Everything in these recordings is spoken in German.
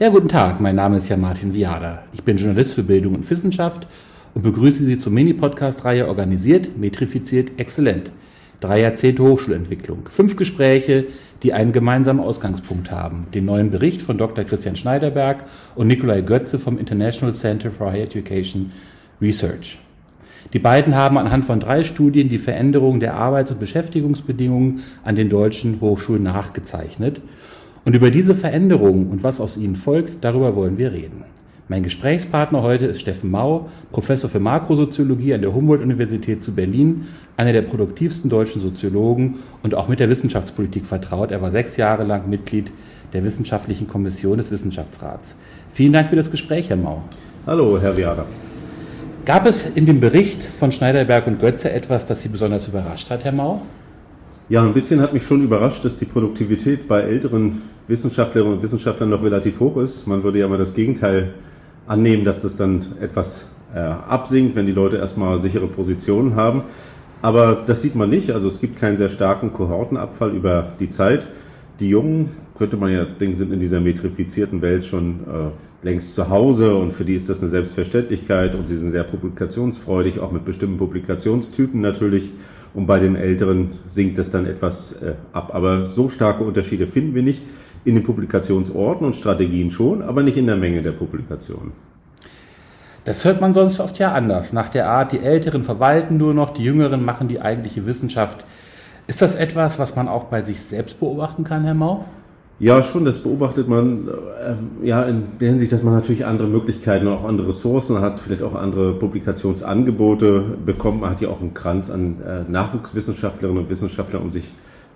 Ja, guten Tag, mein Name ist ja Martin Viada. Ich bin Journalist für Bildung und Wissenschaft und begrüße Sie zur Mini-Podcast-Reihe Organisiert, Metrifiziert, Exzellent. Drei Jahrzehnte Hochschulentwicklung. Fünf Gespräche, die einen gemeinsamen Ausgangspunkt haben. Den neuen Bericht von Dr. Christian Schneiderberg und Nikolai Götze vom International Center for Higher Education Research. Die beiden haben anhand von drei Studien die Veränderung der Arbeits- und Beschäftigungsbedingungen an den deutschen Hochschulen nachgezeichnet. Und über diese Veränderungen und was aus ihnen folgt, darüber wollen wir reden. Mein Gesprächspartner heute ist Steffen Mau, Professor für Makrosoziologie an der Humboldt-Universität zu Berlin, einer der produktivsten deutschen Soziologen und auch mit der Wissenschaftspolitik vertraut. Er war sechs Jahre lang Mitglied der Wissenschaftlichen Kommission des Wissenschaftsrats. Vielen Dank für das Gespräch, Herr Mau. Hallo, Herr Viada. Gab es in dem Bericht von Schneiderberg und Götze etwas, das Sie besonders überrascht hat, Herr Mau? Ja, ein bisschen hat mich schon überrascht, dass die Produktivität bei älteren Wissenschaftlerinnen und Wissenschaftlern noch relativ hoch ist. Man würde ja mal das Gegenteil annehmen, dass das dann etwas äh, absinkt, wenn die Leute erstmal sichere Positionen haben. Aber das sieht man nicht. Also es gibt keinen sehr starken Kohortenabfall über die Zeit. Die Jungen, könnte man ja denken, sind in dieser metrifizierten Welt schon äh, längst zu Hause und für die ist das eine Selbstverständlichkeit und sie sind sehr publikationsfreudig, auch mit bestimmten Publikationstypen natürlich. Und bei den Älteren sinkt das dann etwas äh, ab. Aber so starke Unterschiede finden wir nicht in den Publikationsorten und Strategien schon, aber nicht in der Menge der Publikationen. Das hört man sonst oft ja anders. Nach der Art, die Älteren verwalten nur noch, die Jüngeren machen die eigentliche Wissenschaft. Ist das etwas, was man auch bei sich selbst beobachten kann, Herr Mau? Ja, schon, das beobachtet man äh, ja in der Hinsicht, dass man natürlich andere Möglichkeiten und auch andere Ressourcen hat, vielleicht auch andere Publikationsangebote bekommt. Man hat ja auch einen Kranz an äh, Nachwuchswissenschaftlerinnen und Wissenschaftlern um sich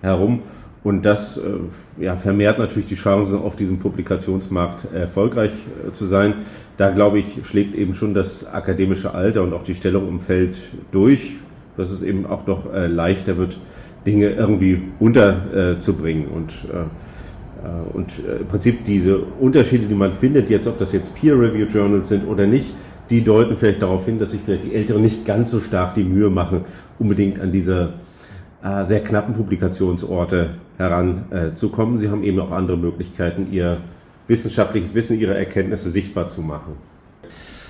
herum. Und das äh, ja, vermehrt natürlich die Chancen, auf diesem Publikationsmarkt erfolgreich äh, zu sein. Da glaube ich, schlägt eben schon das akademische Alter und auch die Stellung im Feld durch, dass es eben auch doch äh, leichter wird, Dinge irgendwie unterzubringen. Und, äh, und äh, im Prinzip diese Unterschiede, die man findet, jetzt ob das jetzt Peer-Review-Journals sind oder nicht, die deuten vielleicht darauf hin, dass sich vielleicht die Älteren nicht ganz so stark die Mühe machen, unbedingt an diese äh, sehr knappen Publikationsorte heranzukommen. Sie haben eben auch andere Möglichkeiten, ihr wissenschaftliches Wissen, ihre Erkenntnisse sichtbar zu machen.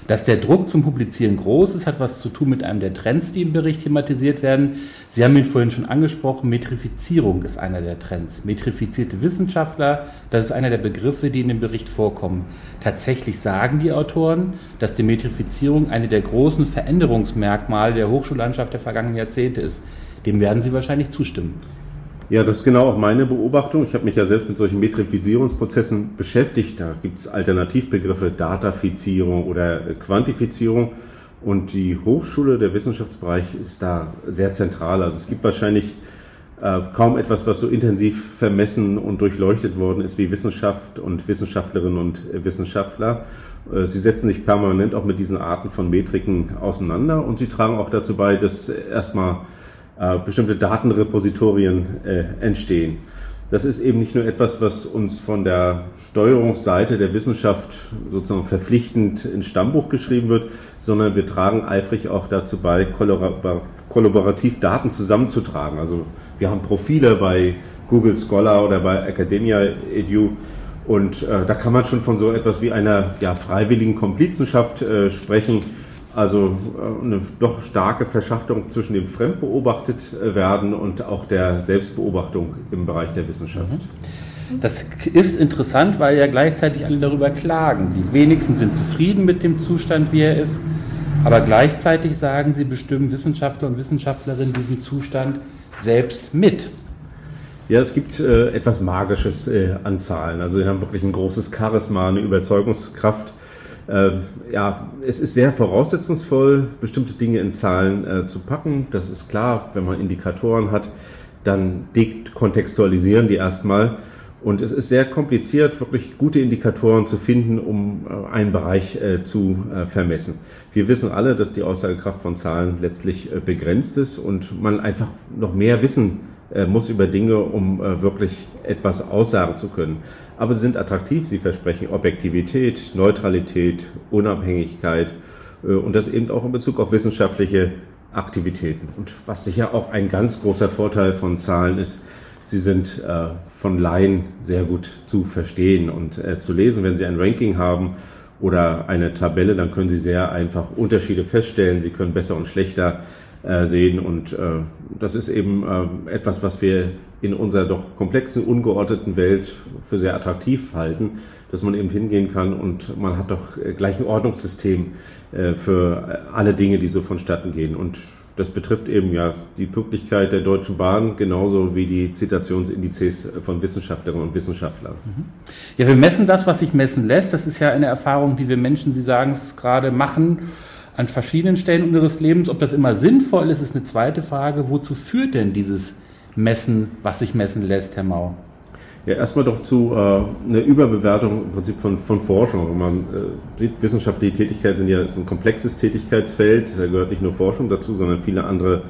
Dass der Druck zum Publizieren groß ist, hat was zu tun mit einem der Trends, die im Bericht thematisiert werden. Sie haben ihn vorhin schon angesprochen, Metrifizierung ist einer der Trends. Metrifizierte Wissenschaftler, das ist einer der Begriffe, die in dem Bericht vorkommen. Tatsächlich sagen die Autoren, dass die Metrifizierung eine der großen Veränderungsmerkmale der Hochschullandschaft der vergangenen Jahrzehnte ist. Dem werden Sie wahrscheinlich zustimmen. Ja, das ist genau auch meine Beobachtung. Ich habe mich ja selbst mit solchen Metrifizierungsprozessen beschäftigt. Da gibt es Alternativbegriffe, Datafizierung oder Quantifizierung. Und die Hochschule, der Wissenschaftsbereich ist da sehr zentral. Also es gibt wahrscheinlich äh, kaum etwas, was so intensiv vermessen und durchleuchtet worden ist wie Wissenschaft und Wissenschaftlerinnen und Wissenschaftler. Äh, sie setzen sich permanent auch mit diesen Arten von Metriken auseinander und sie tragen auch dazu bei, dass erstmal äh, bestimmte Datenrepositorien äh, entstehen. Das ist eben nicht nur etwas, was uns von der Steuerungsseite der Wissenschaft sozusagen verpflichtend ins Stammbuch geschrieben wird, sondern wir tragen eifrig auch dazu bei, kollaborativ Daten zusammenzutragen. Also wir haben Profile bei Google Scholar oder bei Academia Edu und äh, da kann man schon von so etwas wie einer ja, freiwilligen Komplizenschaft äh, sprechen also äh, eine doch starke Verschachtelung zwischen dem fremdbeobachtet äh, werden und auch der Selbstbeobachtung im Bereich der Wissenschaft. Mhm. Das ist interessant, weil ja gleichzeitig alle darüber klagen. Die wenigsten sind zufrieden mit dem Zustand, wie er ist. Aber gleichzeitig sagen sie, bestimmen Wissenschaftler und Wissenschaftlerinnen diesen Zustand selbst mit. Ja, es gibt äh, etwas Magisches äh, an Zahlen. Also sie haben wirklich ein großes Charisma, eine Überzeugungskraft ja, es ist sehr voraussetzungsvoll, bestimmte Dinge in Zahlen äh, zu packen. Das ist klar, wenn man Indikatoren hat, dann dekontextualisieren die erstmal. Und es ist sehr kompliziert, wirklich gute Indikatoren zu finden, um äh, einen Bereich äh, zu äh, vermessen. Wir wissen alle, dass die Aussagekraft von Zahlen letztlich äh, begrenzt ist und man einfach noch mehr wissen muss über Dinge, um wirklich etwas aussagen zu können aber sie sind attraktiv, sie versprechen Objektivität, Neutralität, Unabhängigkeit äh, und das eben auch in Bezug auf wissenschaftliche Aktivitäten. Und was sicher auch ein ganz großer Vorteil von Zahlen ist, sie sind äh, von Laien sehr gut zu verstehen und äh, zu lesen. Wenn Sie ein Ranking haben oder eine Tabelle, dann können Sie sehr einfach Unterschiede feststellen. Sie können besser und schlechter äh, sehen und äh, das ist eben äh, etwas, was wir in unserer doch komplexen, ungeordneten Welt für sehr attraktiv halten, dass man eben hingehen kann und man hat doch gleich ein Ordnungssystem für alle Dinge, die so vonstatten gehen. Und das betrifft eben ja die Pünktlichkeit der Deutschen Bahn genauso wie die Zitationsindizes von Wissenschaftlerinnen und Wissenschaftlern. Mhm. Ja, wir messen das, was sich messen lässt. Das ist ja eine Erfahrung, die wir Menschen, Sie sagen es gerade, machen an verschiedenen Stellen unseres Lebens. Ob das immer sinnvoll ist, ist eine zweite Frage. Wozu führt denn dieses Messen, was sich messen lässt, Herr Mau? Ja, erstmal doch zu äh, einer Überbewertung im Prinzip von, von Forschung. Man äh, wissenschaftliche Tätigkeit sind ja ist ein komplexes Tätigkeitsfeld, da gehört nicht nur Forschung dazu, sondern viele andere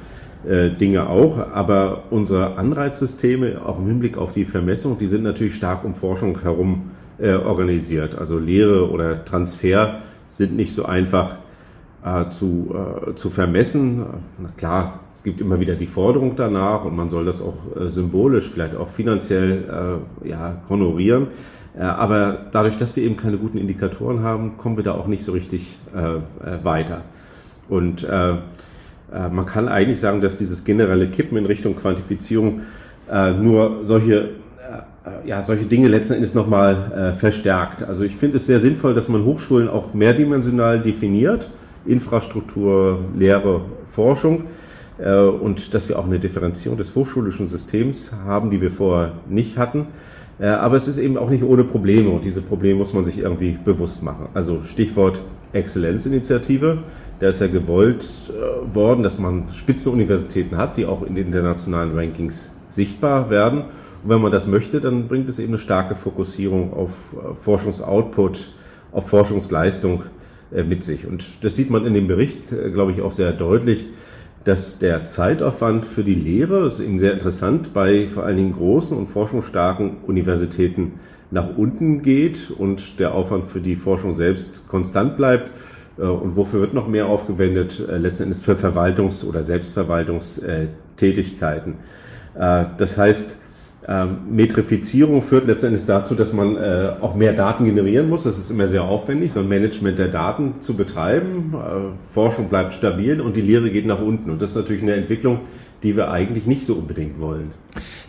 äh, Dinge auch. Aber unsere Anreizsysteme, auch im Hinblick auf die Vermessung, die sind natürlich stark um Forschung herum äh, organisiert. Also Lehre oder Transfer sind nicht so einfach äh, zu, äh, zu vermessen. Na klar, gibt immer wieder die Forderung danach und man soll das auch äh, symbolisch, vielleicht auch finanziell äh, ja, honorieren. Äh, aber dadurch, dass wir eben keine guten Indikatoren haben, kommen wir da auch nicht so richtig äh, weiter. Und man kann eigentlich sagen, dass dieses generelle Kippen in Richtung Quantifizierung nur solche ja, solche Dinge letzten Endes nochmal äh, verstärkt. Also ich finde es sehr sinnvoll, dass man Hochschulen auch mehrdimensional definiert. Infrastruktur, Lehre, Forschung. Äh, und dass wir auch eine Differenzierung des hochschulischen Systems haben, die wir vorher nicht hatten. Äh, aber es ist eben auch nicht ohne Probleme und diese Probleme muss man sich irgendwie bewusst machen. Also Stichwort Exzellenzinitiative. Da ist ja gewollt äh, worden, dass man Spitzenuniversitäten hat, die auch in den internationalen Rankings sichtbar werden. Und wenn man das möchte, dann bringt es eben eine starke Fokussierung auf Forschungsoutput, auf Forschungsleistung mit sich. Und das sieht man in dem Bericht, glaube ich, auch sehr deutlich dass der Zeitaufwand für die Lehre, das ist eben sehr interessant, bei vor allen Dingen großen und forschungsstarken Universitäten nach unten geht und der Aufwand für die Forschung selbst konstant bleibt. Äh, und wofür wird noch mehr aufgewendet? Äh, letztendlich für Verwaltungs- oder Selbstverwaltungstätigkeiten. Äh, das heißt, ähm, Metrifizierung führt letztendlich dazu, dass man äh, auch mehr Daten generieren muss. Das ist immer sehr aufwendig, so ein Management der Daten zu betreiben. Äh, Forschung bleibt stabil und die Lehre geht nach unten. Und das ist natürlich eine Entwicklung, die wir eigentlich nicht so unbedingt wollen.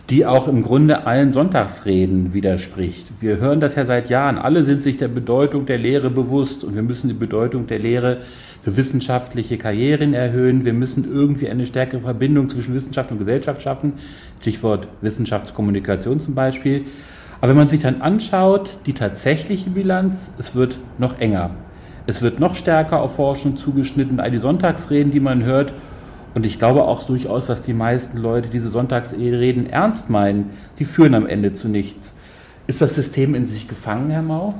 Die auch im Grunde allen Sonntagsreden widerspricht. Wir hören das ja seit Jahren. Alle sind sich der Bedeutung der Lehre bewusst und wir müssen die Bedeutung der Lehre für wissenschaftliche Karrieren erhöhen. Wir müssen irgendwie eine stärkere Verbindung zwischen Wissenschaft und Gesellschaft schaffen. Stichwort Wissenschaftskommunikation zum Beispiel. Aber wenn man sich dann anschaut, die tatsächliche Bilanz, es wird noch enger. Es wird noch stärker auf Forschung zugeschnitten. All die Sonntagsreden, die man hört. Und ich glaube auch durchaus, dass die meisten Leute diese Sonntagsreden ernst meinen. Sie führen am Ende zu nichts. Ist das System in sich gefangen, Herr Mau?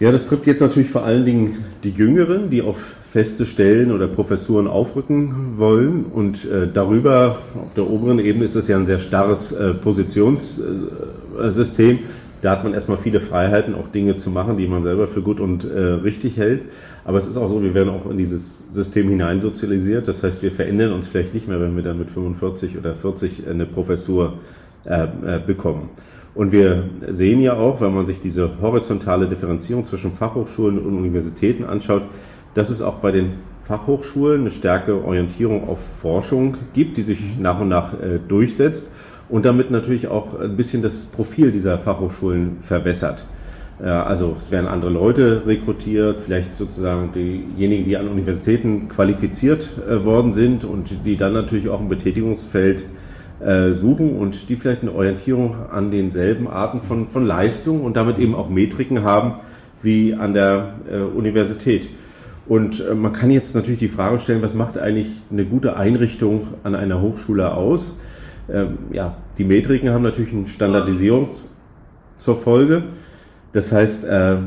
Ja, das trifft jetzt natürlich vor allen Dingen die Jüngeren, die auf feste Stellen oder Professuren aufrücken wollen. Und äh, darüber, auf der oberen Ebene, ist es ja ein sehr starres äh, Positionssystem. Da hat man erstmal viele Freiheiten, auch Dinge zu machen, die man selber für gut und äh, richtig hält. Aber es ist auch so, wir werden auch in dieses System hineinsozialisiert. Das heißt, wir verändern uns vielleicht nicht mehr, wenn wir dann mit 45 oder 40 eine Professur äh, äh, bekommen. Und wir sehen ja auch, wenn man sich diese horizontale Differenzierung zwischen Fachhochschulen und Universitäten anschaut, dass es auch bei den Fachhochschulen eine starke Orientierung auf Forschung gibt, die sich nach und nach äh, durchsetzt und damit natürlich auch ein bisschen das Profil dieser Fachhochschulen verwässert. Äh, also es werden andere Leute rekrutiert, vielleicht sozusagen diejenigen, die an Universitäten qualifiziert äh, worden sind und die dann natürlich auch ein Betätigungsfeld äh, suchen und die vielleicht eine Orientierung an denselben Arten von, von Leistung und damit eben auch Metriken haben wie an der äh, Universität. Und äh, man kann jetzt natürlich die Frage stellen, was macht eigentlich eine gute Einrichtung an einer Hochschule aus? Ähm, ja, die Metriken haben natürlich eine Standardisierung zur Folge. Das heißt, äh, äh,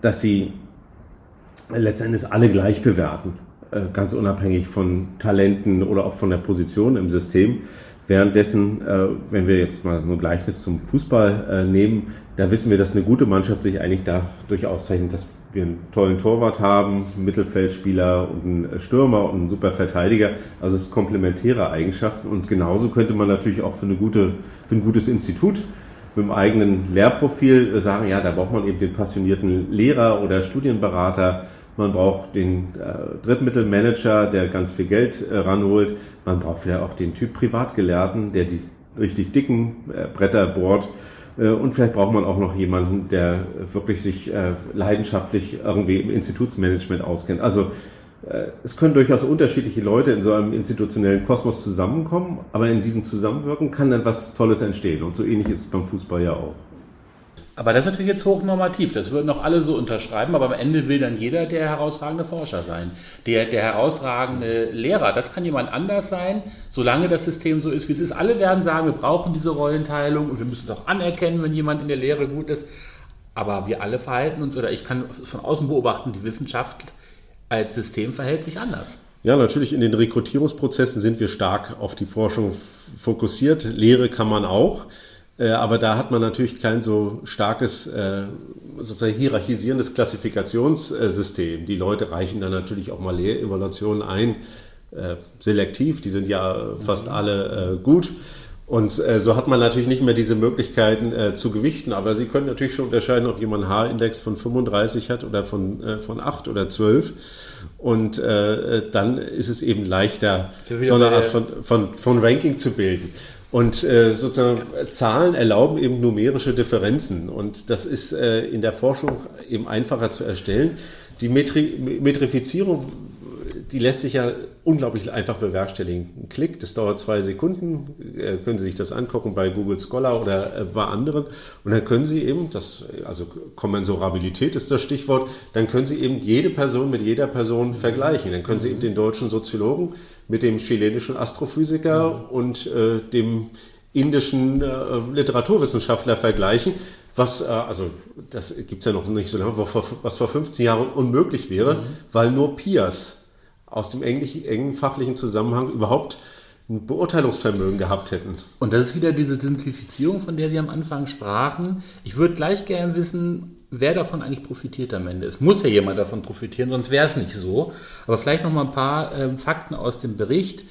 dass sie letztendlich alle gleich bewerten, äh, ganz unabhängig von Talenten oder auch von der Position im System. Währenddessen, äh, wenn wir jetzt mal so ein Gleichnis zum Fußball äh, nehmen, da wissen wir, dass eine gute Mannschaft sich eigentlich dadurch auszeichnet, dass wir einen tollen Torwart haben, einen Mittelfeldspieler und einen Stürmer und einen super Verteidiger. Also es ist komplementäre Eigenschaften und genauso könnte man natürlich auch für, eine gute, für ein gutes Institut mit dem eigenen Lehrprofil sagen, ja, da braucht man eben den passionierten Lehrer oder Studienberater, man braucht den äh, Drittmittelmanager, der ganz viel Geld äh, ranholt, man braucht vielleicht auch den Typ Privatgelehrten, der die richtig dicken äh, Bretter bohrt äh, und vielleicht braucht man auch noch jemanden, der wirklich sich äh, leidenschaftlich irgendwie im Institutsmanagement auskennt. Also äh, es können durchaus unterschiedliche Leute in so einem institutionellen Kosmos zusammenkommen, aber in diesem Zusammenwirken kann dann was Tolles entstehen. Und so ähnlich ist es beim Fußball ja auch. Aber das ist natürlich jetzt hochnormativ, das würden auch alle so unterschreiben, aber am Ende will dann jeder der herausragende Forscher sein. Der, der herausragende Lehrer, das kann jemand anders sein, solange das System so ist, wie es ist. Alle werden sagen, wir brauchen diese Rollenteilung und wir müssen es auch anerkennen, wenn jemand in der Lehre gut ist. Aber wir alle verhalten uns, oder ich kann von außen beobachten, die Wissenschaft als System verhält sich anders. Ja, natürlich in den Rekrutierungsprozessen sind wir stark auf die Forschung fokussiert. Lehre kann man auch. Äh, aber da hat man natürlich kein so starkes, äh, sozusagen hierarchisierendes Klassifikationssystem. Die Leute reichen dann natürlich auch mal Lehrevaluationen ein, äh, selektiv, die sind ja fast mhm. alle gut. Und so hat man natürlich nicht mehr diese Möglichkeiten zu gewichten, aber Sie können natürlich schon unterscheiden, ob jemand einen H-Index von 35 hat oder von, von 8 oder 12. Und dann ist es eben leichter, so eine Art von, von, von Ranking zu bilden. Und äh, sozusagen Zahlen erlauben eben numerische Differenzen. Und das ist äh, in der Forschung eben einfacher zu erstellen. Die Metri Metrifizierung, die lässt sich ja unglaublich einfach bewerkstelligen. Ein Klick, das dauert zwei Sekunden, äh, können Sie sich das angucken bei Google Scholar oder äh, bei anderen. Und dann können Sie eben, das, also Kommensurabilität ist das Stichwort, dann können Sie eben jede Person mit jeder Person vergleichen. Dann können Sie eben den deutschen Soziologen mit dem chilenischen Astrophysiker mhm. und äh, dem indischen äh, Literaturwissenschaftler vergleichen, was, äh, also das gibt's ja noch nicht so lange, was vor 15 Jahren unmöglich wäre, mhm. weil nur Peers aus dem engen fachlichen Zusammenhang überhaupt ein Beurteilungsvermögen gehabt hätten. Und das ist wieder diese Simplifizierung, von der Sie am Anfang sprachen. Ich würde gleich gerne wissen, wer davon eigentlich profitiert am Ende. Es muss ja jemand davon profitieren, sonst wäre es nicht so. Aber vielleicht noch mal ein paar äh, Fakten aus dem Bericht.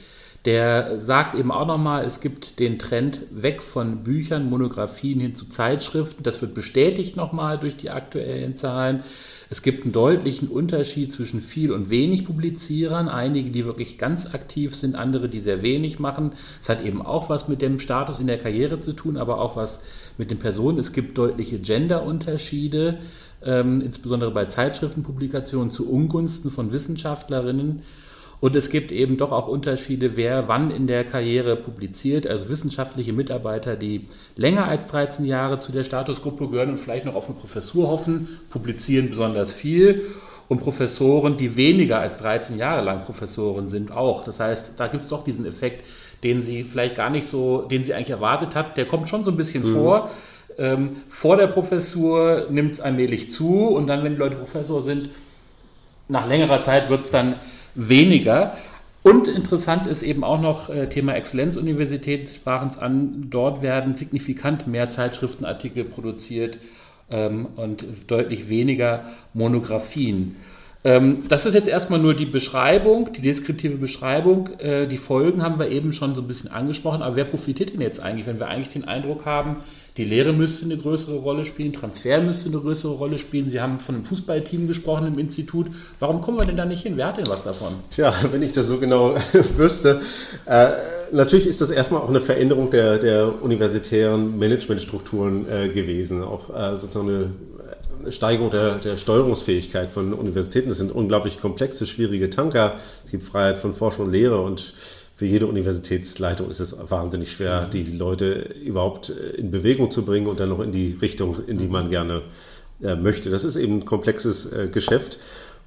Der sagt eben auch nochmal, es gibt den Trend weg von Büchern, Monographien hin zu Zeitschriften. Das wird bestätigt nochmal durch die aktuellen Zahlen. Es gibt einen deutlichen Unterschied zwischen viel und wenig Publizierern. Einige, die wirklich ganz aktiv sind, andere, die sehr wenig machen. Es hat eben auch was mit dem Status in der Karriere zu tun, aber auch was mit den Personen. Es gibt deutliche Genderunterschiede, ähm, insbesondere bei Zeitschriftenpublikationen zu Ungunsten von Wissenschaftlerinnen. Und es gibt eben doch auch Unterschiede, wer wann in der Karriere publiziert. Also wissenschaftliche Mitarbeiter, die länger als 13 Jahre zu der Statusgruppe gehören und vielleicht noch auf eine Professur hoffen, publizieren besonders viel. Und Professoren, die weniger als 13 Jahre lang Professoren sind, auch. Das heißt, da gibt es doch diesen Effekt, den sie vielleicht gar nicht so, den sie eigentlich erwartet hat. Der kommt schon so ein bisschen mhm. vor. Ähm, vor der Professur nimmt es allmählich zu und dann, wenn die Leute Professor sind, nach längerer Zeit wird es dann weniger. Und interessant ist eben auch noch äh, Thema Exzellenzuniversität, sprachen es an, dort werden signifikant mehr Zeitschriftenartikel produziert ähm, und deutlich weniger Monographien. Ähm, das ist jetzt erstmal nur die Beschreibung, die deskriptive Beschreibung. Äh, die Folgen haben wir eben schon so ein bisschen angesprochen, aber wer profitiert denn jetzt eigentlich, wenn wir eigentlich den Eindruck haben, die Lehre müsste eine größere Rolle spielen, Transfer müsste eine größere Rolle spielen. Sie haben von einem Fußballteam gesprochen im Institut. Warum kommen wir denn da nicht hin? Wer hat denn was davon? Tja, wenn ich das so genau wüsste. Äh, natürlich ist das erstmal auch eine Veränderung der, der universitären Managementstrukturen äh, gewesen. Auch äh, sozusagen eine Steigerung der, der Steuerungsfähigkeit von Universitäten. Das sind unglaublich komplexe, schwierige Tanker. Es gibt Freiheit von Forschung und Lehre und für jede Universitätsleitung ist es wahnsinnig schwer, mhm. die Leute überhaupt äh, in Bewegung zu bringen und dann noch in die Richtung, in die man gerne äh, möchte. Das ist eben ein komplexes äh, Geschäft.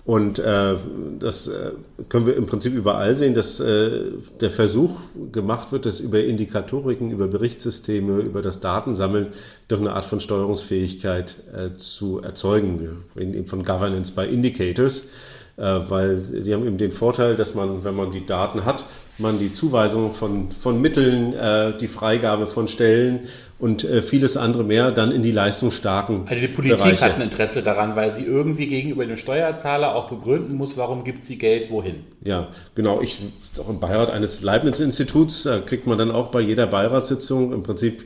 Und äh, das äh, können wir im Prinzip überall sehen, dass äh, der Versuch gemacht wird, dass über Indikatoriken, über Berichtssysteme, über das Datensammeln doch eine Art von Steuerungsfähigkeit äh, zu erzeugen. Wir reden eben von Governance by Indicators. Äh, weil die haben eben den Vorteil, dass man, wenn man die Daten hat, man die Zuweisung von, von Mitteln, äh, die Freigabe von Stellen und äh, vieles andere mehr dann in die leistungsstarken Also die Politik Bereiche. hat ein Interesse daran, weil sie irgendwie gegenüber den Steuerzahler auch begründen muss, warum gibt sie Geld wohin. Ja, genau. Ich auch im Beirat eines Leibniz-Instituts, kriegt man dann auch bei jeder Beiratssitzung im Prinzip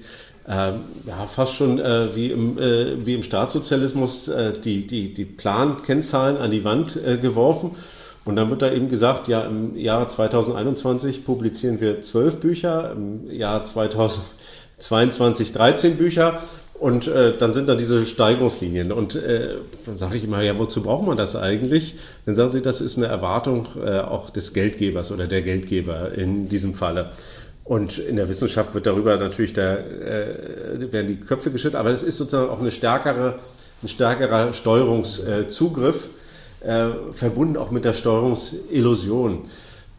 äh, ja, fast schon äh, wie, im, äh, wie im Staatssozialismus äh, die, die, die Plankennzahlen an die Wand äh, geworfen. Und dann wird da eben gesagt, ja, im Jahr 2021 publizieren wir zwölf Bücher, im Jahr 2022 13 Bücher und äh, dann sind da diese Steigerungslinien. Und äh, dann sage ich immer, ja, wozu braucht man das eigentlich? Dann sagen sie, das ist eine Erwartung äh, auch des Geldgebers oder der Geldgeber in diesem Falle. Und in der Wissenschaft wird darüber natürlich, da äh, werden die Köpfe geschüttet, aber es ist sozusagen auch eine stärkere, ein stärkerer Steuerungszugriff äh, verbunden auch mit der Steuerungsillusion.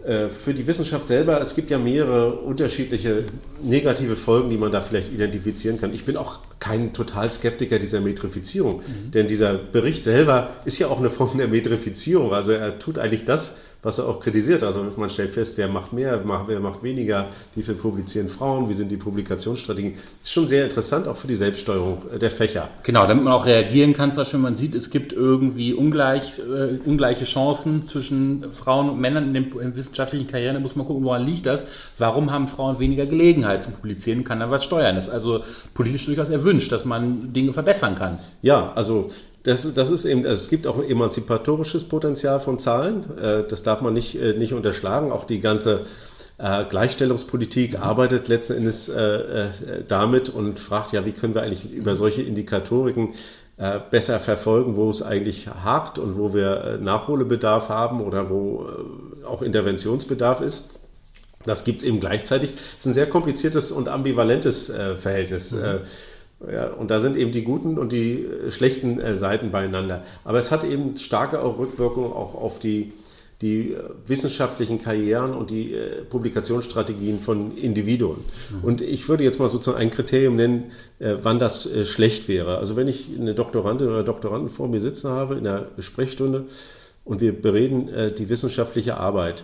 Äh, für die Wissenschaft selber, es gibt ja mehrere unterschiedliche negative Folgen, die man da vielleicht identifizieren kann. Ich bin auch kein Totalskeptiker dieser Metrifizierung, mhm. denn dieser Bericht selber ist ja auch eine Form der Metrifizierung. Also er tut eigentlich das, was er auch kritisiert. Also man stellt fest, wer macht mehr, wer macht weniger, wie viel publizieren Frauen, wie sind die Publikationsstrategien. Das ist schon sehr interessant, auch für die Selbststeuerung der Fächer. Genau, damit man auch reagieren kann, zum Beispiel, man sieht, es gibt irgendwie ungleich, äh, ungleiche Chancen zwischen Frauen und Männern in den in wissenschaftlichen Karrieren. Da muss man gucken, woran liegt das? Warum haben Frauen weniger Gelegenheit zum Publizieren? Kann da was steuern? Das ist also politisch durchaus erwünscht, dass man Dinge verbessern kann. Ja, also das, das ist eben, also es gibt auch ein emanzipatorisches Potenzial von Zahlen. Äh, das darf man nicht, äh, nicht unterschlagen. Auch die ganze äh, Gleichstellungspolitik arbeitet letzten Endes damit und fragt ja, wie können wir eigentlich über solche Indikatoriken besser verfolgen, wo es eigentlich hakt und wo wir Nachholbedarf haben oder wo auch Interventionsbedarf ist. Das gibt es eben gleichzeitig. Es ist ein sehr kompliziertes und ambivalentes Verhältnis. Mhm. Ja, und da sind eben die guten und die äh, schlechten äh, Seiten beieinander. Aber es hat eben starke auch Rückwirkungen auch auf die, die äh, wissenschaftlichen Karrieren und die äh, Publikationsstrategien von Individuen. Mhm. Und ich würde jetzt mal sozusagen ein Kriterium nennen, äh, wann das äh, schlecht wäre. Also wenn ich eine Doktorandin oder Doktoranden vor mir sitzen habe in der Sprechstunde und wir bereden die wissenschaftliche Arbeit,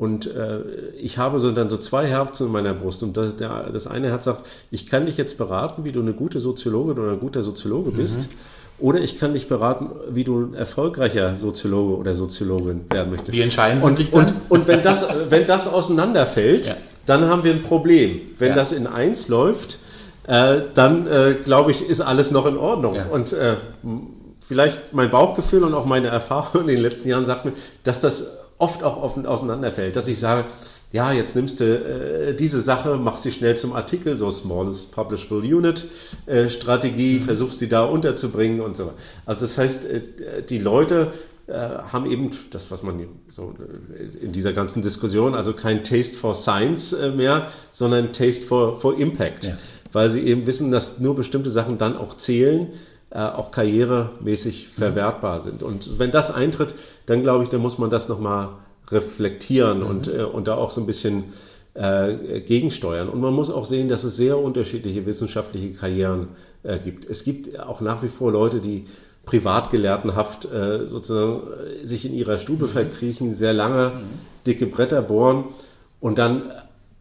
und äh, ich habe so dann so zwei Herzen in meiner Brust. Und das, der, das eine Herz sagt, ich kann dich jetzt beraten, wie du eine gute Soziologin oder ein guter Soziologe bist. Mhm. Oder ich kann dich beraten, wie du ein erfolgreicher Soziologe oder Soziologin werden möchtest. Wie entscheiden Sie und, sich dann? Und, und wenn, das, wenn das auseinanderfällt, ja. dann haben wir ein Problem. Wenn ja. das in eins läuft, äh, dann äh, glaube ich, ist alles noch in Ordnung. Ja. Und äh, vielleicht mein Bauchgefühl und auch meine Erfahrung in den letzten Jahren sagt mir, dass das oft auch offen auseinanderfällt, dass ich sage, ja, jetzt nimmst du äh, diese Sache, machst sie schnell zum Artikel, so Smallest Publishable Unit äh, Strategie, mhm. versuchst sie da unterzubringen und so. Also das heißt, äh, die Leute äh, haben eben das, was man so äh, in dieser ganzen Diskussion, also kein Taste for Science äh, mehr, sondern Taste for, for Impact, ja. weil sie eben wissen, dass nur bestimmte Sachen dann auch zählen, auch karrieremäßig mhm. verwertbar sind. Und wenn das eintritt, dann glaube ich, dann muss man das nochmal reflektieren mhm. und, äh, und da auch so ein bisschen äh, gegensteuern. Und man muss auch sehen, dass es sehr unterschiedliche wissenschaftliche Karrieren äh, gibt. Es gibt auch nach wie vor Leute, die privatgelehrtenhaft äh, sozusagen äh, sich in ihrer Stube mhm. verkriechen, sehr lange mhm. dicke Bretter bohren und dann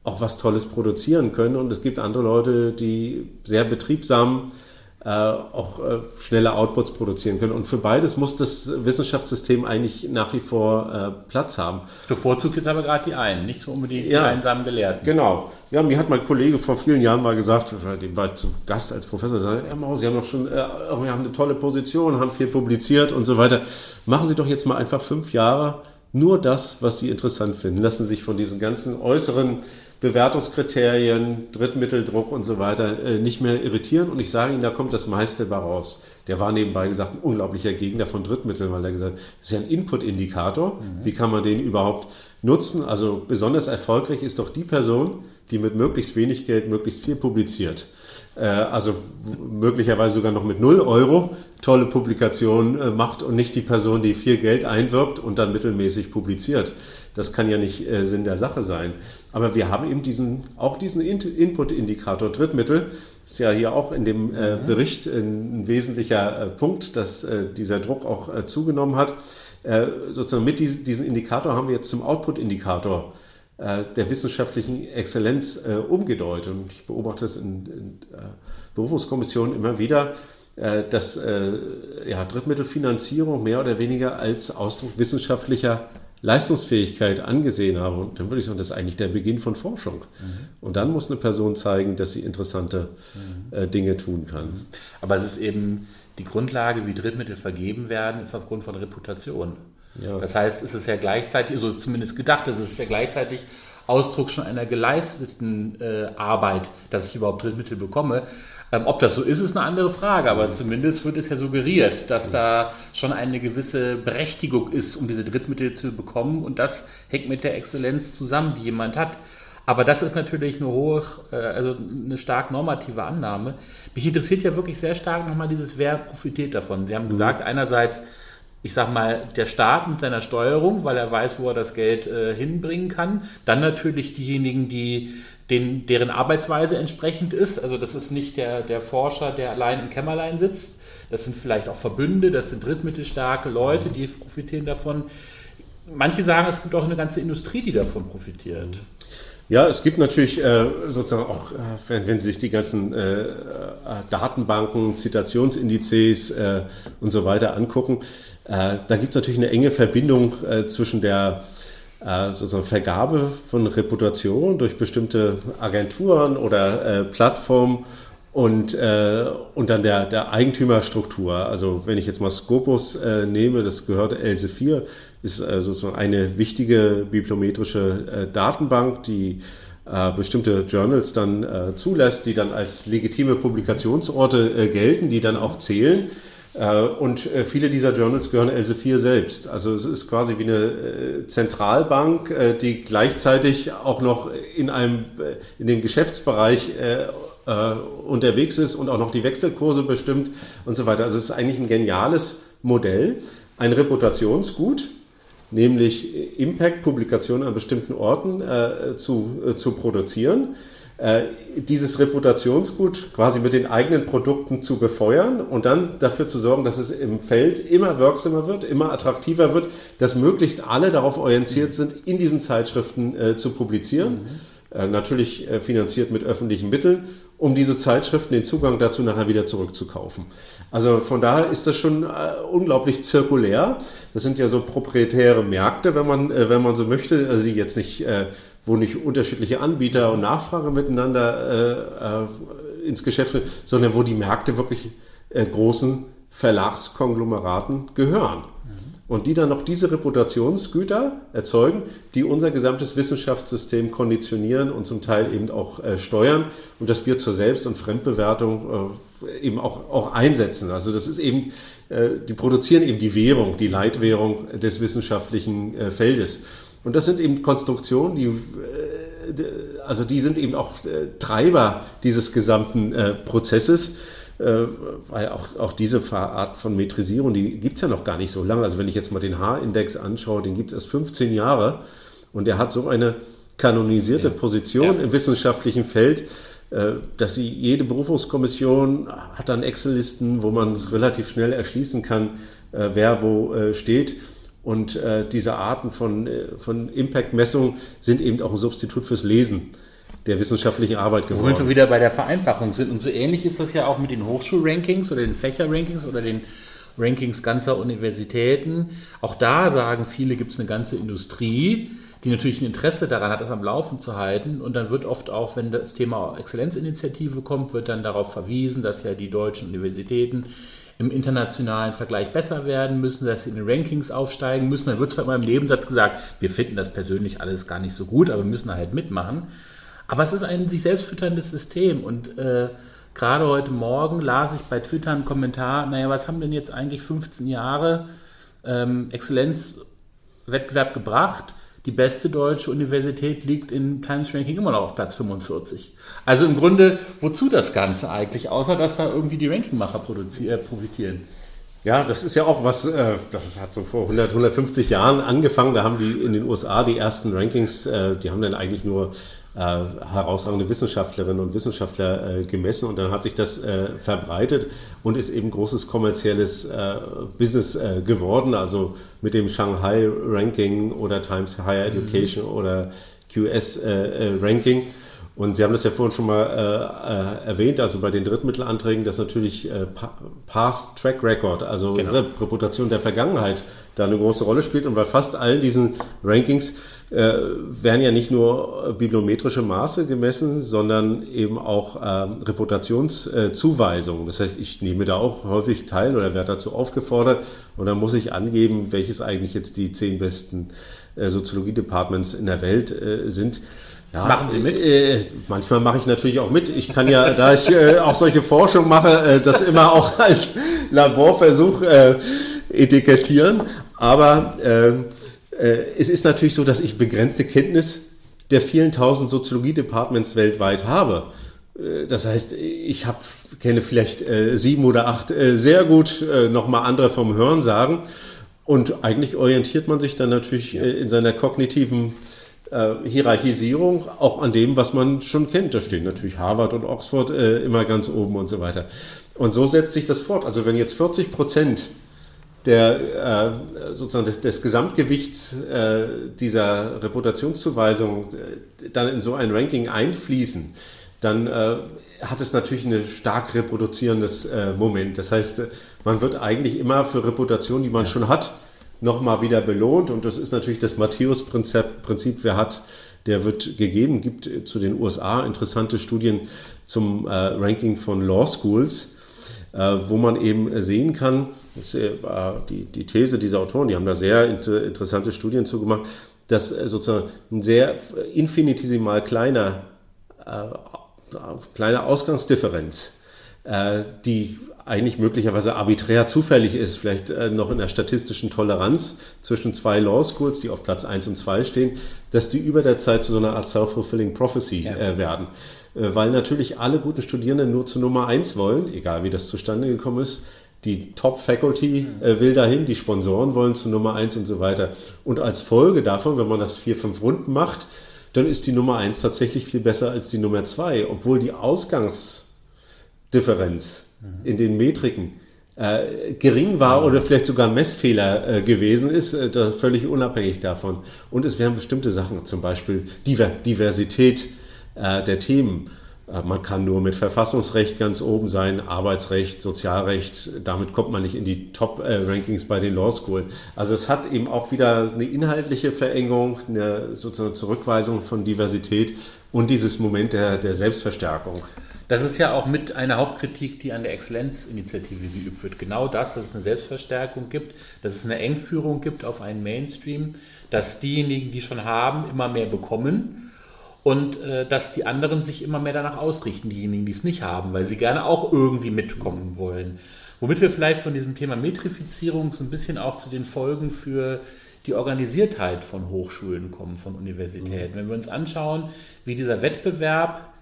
auch was Tolles produzieren können. Und es gibt andere Leute, die sehr betriebsam äh, auch äh, schnelle Outputs produzieren können. Und für beides muss das Wissenschaftssystem eigentlich nach wie vor äh, Platz haben. Das bevorzugt jetzt aber gerade die einen, nicht so unbedingt ja, die einsamen Gelehrten. Genau. Ja, mir hat mein Kollege vor vielen Jahren mal gesagt, dem war ich zu Gast als Professor, sagte, Herr Maus, Sie haben doch schon, äh, wir haben eine tolle Position, haben viel publiziert und so weiter. Machen Sie doch jetzt mal einfach fünf Jahre nur das, was Sie interessant finden. Lassen sich von diesen ganzen äußeren Bewertungskriterien, Drittmitteldruck und so weiter äh, nicht mehr irritieren. Und ich sage Ihnen, da kommt das meiste bei raus. Der war nebenbei gesagt ein unglaublicher Gegner von Drittmitteln, weil er gesagt hat, das ist ja ein Input-Indikator. Mhm. Wie kann man den überhaupt nutzen? Also besonders erfolgreich ist doch die Person, die mit möglichst wenig Geld möglichst viel publiziert. Äh, also möglicherweise sogar noch mit 0 Euro tolle Publikationen äh, macht und nicht die Person, die viel Geld einwirbt und dann mittelmäßig publiziert. Das kann ja nicht äh, Sinn der Sache sein. Aber wir haben eben diesen, auch diesen Input-Indikator Drittmittel. Ist ja hier auch in dem mhm. Bericht ein, wesentlicher Punkt, dass dieser Druck auch zugenommen hat. sozusagen mit diesem, diesem Indikator haben wir jetzt zum Output-Indikator äh, der wissenschaftlichen Exzellenz äh, umgedeutet. Und ich beobachte das in, in äh, Berufungskommissionen immer wieder, äh, dass äh, ja, Drittmittelfinanzierung mehr oder weniger als Ausdruck wissenschaftlicher Leistungsfähigkeit angesehen habe. Und dann würde ich sagen, das ist eigentlich der Beginn von Forschung. Mhm. Und dann muss eine Person zeigen, dass sie interessante mhm. äh, Dinge tun kann. Aber es ist eben die Grundlage, wie Drittmittel vergeben werden, ist aufgrund von Reputation. Ja. Das heißt, es ist ja gleichzeitig, so ist es zumindest gedacht, es ist ja gleichzeitig Ausdruck schon einer geleisteten äh, Arbeit, dass ich überhaupt Drittmittel bekomme. Ähm, ob das so ist, ist eine andere Frage, aber zumindest wird es ja suggeriert, dass da schon eine gewisse Berechtigung ist, um diese Drittmittel zu bekommen und das hängt mit der Exzellenz zusammen, die jemand hat. Aber das ist natürlich eine hohe, äh, also eine stark normative Annahme. Mich interessiert ja wirklich sehr stark nochmal dieses, wer profitiert davon. Sie haben gesagt, einerseits ich sag mal, der Staat mit seiner Steuerung, weil er weiß, wo er das Geld äh, hinbringen kann. Dann natürlich diejenigen, die den, deren Arbeitsweise entsprechend ist. Also das ist nicht der, der Forscher, der allein im Kämmerlein sitzt. Das sind vielleicht auch Verbünde, das sind drittmittelstarke Leute, die profitieren davon. Manche sagen, es gibt auch eine ganze Industrie, die davon profitiert. Ja, es gibt natürlich äh, sozusagen auch, äh, wenn, wenn, Sie sich die ganzen äh, äh Datenbanken, Zitationsindizes äh, und so weiter angucken, da gibt es natürlich eine enge Verbindung äh, zwischen der äh, sozusagen Vergabe von Reputation durch bestimmte Agenturen oder Plattformen und, äh, und dann der, der Eigentümerstruktur. Also wenn ich jetzt mal Scopus äh, nehme, das gehört Elsevier, ist äh, sozusagen eine wichtige bibliometrische äh, Datenbank, die äh, bestimmte Journals dann äh, zulässt, die dann als legitime Publikationsorte äh, gelten, die dann auch zählen. Äh, und äh, viele dieser Journals gehören Elsevier selbst. Also es ist quasi wie eine äh, Zentralbank, die gleichzeitig auch noch in einem, in dem Geschäftsbereich unterwegs ist und auch noch die Wechselkurse bestimmt und so weiter. Also es ist eigentlich ein geniales Modell, ein Reputationsgut, nämlich Impact-Publikationen an bestimmten Orten zu, zu produzieren dieses Reputationsgut quasi mit den eigenen Produkten zu befeuern und dann dafür zu sorgen, dass es im Feld immer wirksamer wird, immer attraktiver wird, dass möglichst alle darauf orientiert sind, in diesen Zeitschriften äh, zu publizieren. Mhm. Äh, natürlich äh, finanziert mit öffentlichen Mitteln, um diese Zeitschriften den Zugang dazu nachher wieder zurückzukaufen. Also von daher ist das schon äh, unglaublich zirkulär. Das sind ja so proprietäre Märkte, wenn man, wenn man so möchte, also die jetzt nicht, wo nicht unterschiedliche Anbieter und Nachfrage miteinander ins Geschäft, sondern wo die Märkte wirklich großen Verlagskonglomeraten gehören und die dann noch diese Reputationsgüter erzeugen, die unser gesamtes Wissenschaftssystem konditionieren und zum Teil eben auch äh, steuern und das wir zur Selbst- und Fremdbewertung äh, eben auch, auch einsetzen. Also das ist eben, äh, die produzieren eben die Währung, die Leitwährung des wissenschaftlichen äh, Feldes. Und das sind eben Konstruktionen, die, äh, also die sind eben auch äh, Treiber dieses gesamten Prozesses äh, weil auch, auch diese Art von Metrisierung, die gibt es ja noch gar nicht so lange. Also wenn ich jetzt mal den H-Index anschaue, den gibt es erst 15 Jahre und der hat so eine kanonisierte ja. Position ja. im wissenschaftlichen Feld, äh, dass sie jede Berufungskommission hat dann Excel-Listen, wo man relativ schnell erschließen kann, äh, wer wo steht. Und diese Arten von, von Impact-Messungen sind eben auch ein Substitut fürs Lesen der wissenschaftlichen Arbeit geworden. Wo wir wieder bei der Vereinfachung sind. Und so ähnlich ist das ja auch mit den Hochschulrankings oder den Fächerrankings oder den Rankings ganzer Universitäten. Auch da sagen viele, gibt es eine ganze Industrie, die natürlich ein Interesse daran hat, das am Laufen zu halten. Und dann wird oft auch, wenn das Thema Exzellenzinitiative kommt, wird dann darauf verwiesen, dass ja die deutschen Universitäten im internationalen Vergleich besser werden müssen, dass sie in den Rankings aufsteigen müssen. Dann wird zwar immer im Nebensatz gesagt, wir finden das persönlich alles gar nicht so gut, aber wir müssen halt mitmachen. Aber es ist ein sich selbst fütterndes System und äh, gerade heute Morgen las ich bei Twitter einen Kommentar, naja, was haben denn jetzt eigentlich 15 Jahre ähm, Exzellenzwettbewerb gebracht? Die beste deutsche Universität liegt in Times Ranking immer noch auf Platz 45. Also im Grunde, wozu das Ganze eigentlich, außer dass da irgendwie die Rankingmacher äh, profitieren? Ja, das ist ja auch was, äh, das hat so vor 100, 150 Jahren angefangen. Da haben die in den USA die ersten Rankings, äh, die haben dann eigentlich nur äh, herausragende Wissenschaftlerinnen und Wissenschaftler gemessen und dann hat sich das verbreitet und ist eben großes kommerzielles Business geworden. Also mit dem Shanghai Ranking oder Times Higher mhm. Education mhm. oder QS Ranking. Und Sie haben das ja vorhin schon mal äh, äh, erwähnt, also bei den Drittmittelanträgen, dass natürlich äh, Past Track Record, also genau. Reputation der Vergangenheit, da eine große Rolle spielt. Und bei fast allen diesen Rankings äh, werden ja nicht nur bibliometrische Maße gemessen, sondern eben auch äh, Reputationszuweisungen. das heißt, ich nehme da auch häufig teil oder werde dazu aufgefordert und dann muss ich angeben, welches eigentlich jetzt die zehn besten Soziologie-Departments in der Welt sind. Ja, Machen Sie mit? Äh, manchmal mache ich natürlich auch mit. Ich kann ja, da ich äh, auch solche Forschung mache, äh, das immer auch als Laborversuch äh, etikettieren. Aber äh, es ist natürlich so, dass ich begrenzte Kenntnis der vielen tausend Soziologie-Departments weltweit habe. Äh, das heißt, ich hab, kenne vielleicht äh, sieben oder acht äh, sehr gut, äh, nochmal andere vom Hören sagen. Und eigentlich orientiert man sich dann natürlich äh, in seiner kognitiven äh, Hierarchisierung auch an dem, was man schon kennt. Da stehen natürlich Harvard und Oxford äh, immer ganz oben und so weiter. Und so setzt sich das fort. Also wenn jetzt 40 Prozent der äh, sozusagen des, des Gesamtgewichts äh, dieser Reputationszuweisung äh, dann in so ein Ranking einfließen, dann äh, hat es natürlich ein stark reproduzierendes Moment. Das heißt, man wird eigentlich immer für Reputation, die man ja. schon hat, nochmal wieder belohnt. Und das ist natürlich das Matthäus-Prinzip, wer hat, der wird gegeben. Gibt zu den USA interessante Studien zum äh, Ranking von Law Schools, äh, wo man eben sehen kann, das, äh, die, die These dieser Autoren, die haben da sehr inter interessante Studien zugemacht, dass äh, sozusagen ein sehr infinitesimal kleiner, äh, kleiner Ausgangsdifferenz, äh, die eigentlich möglicherweise arbiträr zufällig ist, vielleicht äh, noch in der statistischen Toleranz zwischen zwei Law Schools, die auf Platz 1 und 2 stehen, dass die über der Zeit zu so einer Art self-fulfilling prophecy ja. äh, werden. Äh, weil natürlich alle guten Studierenden nur zu Nummer 1 wollen, egal wie das zustande gekommen ist. Die Top-Faculty mhm. äh, will dahin, die Sponsoren wollen zu Nummer 1 und so weiter. Und als Folge davon, wenn man das vier, fünf Runden macht, dann ist die Nummer 1 tatsächlich viel besser als die Nummer 2, obwohl die Ausgangsdifferenz in den Metriken äh, gering war oder vielleicht sogar ein Messfehler äh, gewesen ist, äh, das völlig unabhängig davon. Und es wären bestimmte Sachen, zum Beispiel Diver Diversität äh, der Themen. Äh, man kann nur mit Verfassungsrecht ganz oben sein, Arbeitsrecht, Sozialrecht, damit kommt man nicht in die Top-Rankings bei den Law School. Also es hat eben auch wieder eine inhaltliche Verengung, eine sozusagen Zurückweisung von Diversität und dieses Moment der, der Selbstverstärkung. Das ist ja auch mit einer Hauptkritik, die an der Exzellenzinitiative geübt wird. Genau das, dass es eine Selbstverstärkung gibt, dass es eine Engführung gibt auf einen Mainstream, dass diejenigen, die schon haben, immer mehr bekommen und äh, dass die anderen sich immer mehr danach ausrichten, diejenigen, die es nicht haben, weil sie gerne auch irgendwie mitkommen wollen. Womit wir vielleicht von diesem Thema Metrifizierung so ein bisschen auch zu den Folgen für die Organisiertheit von Hochschulen kommen, von Universitäten. Mhm. Wenn wir uns anschauen, wie dieser Wettbewerb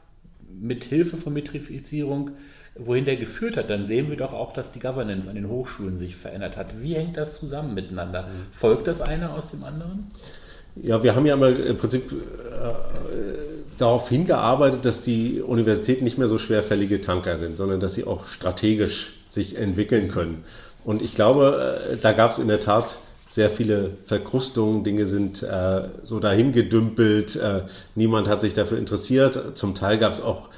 mit Hilfe von Metrifizierung, wohin der geführt hat, dann sehen wir doch auch, dass die Governance an den Hochschulen sich verändert hat. Wie hängt das zusammen miteinander? Mhm. Folgt das eine aus dem anderen? Ja, wir haben ja mal im Prinzip äh, darauf hingearbeitet, dass die Universitäten nicht mehr so schwerfällige Tanker sind, sondern dass sie auch strategisch sich entwickeln können. Und ich glaube, äh, da gab es in der Tat sehr viele Verkrustungen, Dinge sind äh, so dahin gedümpelt, äh, niemand hat sich dafür interessiert. Zum Teil gab es auch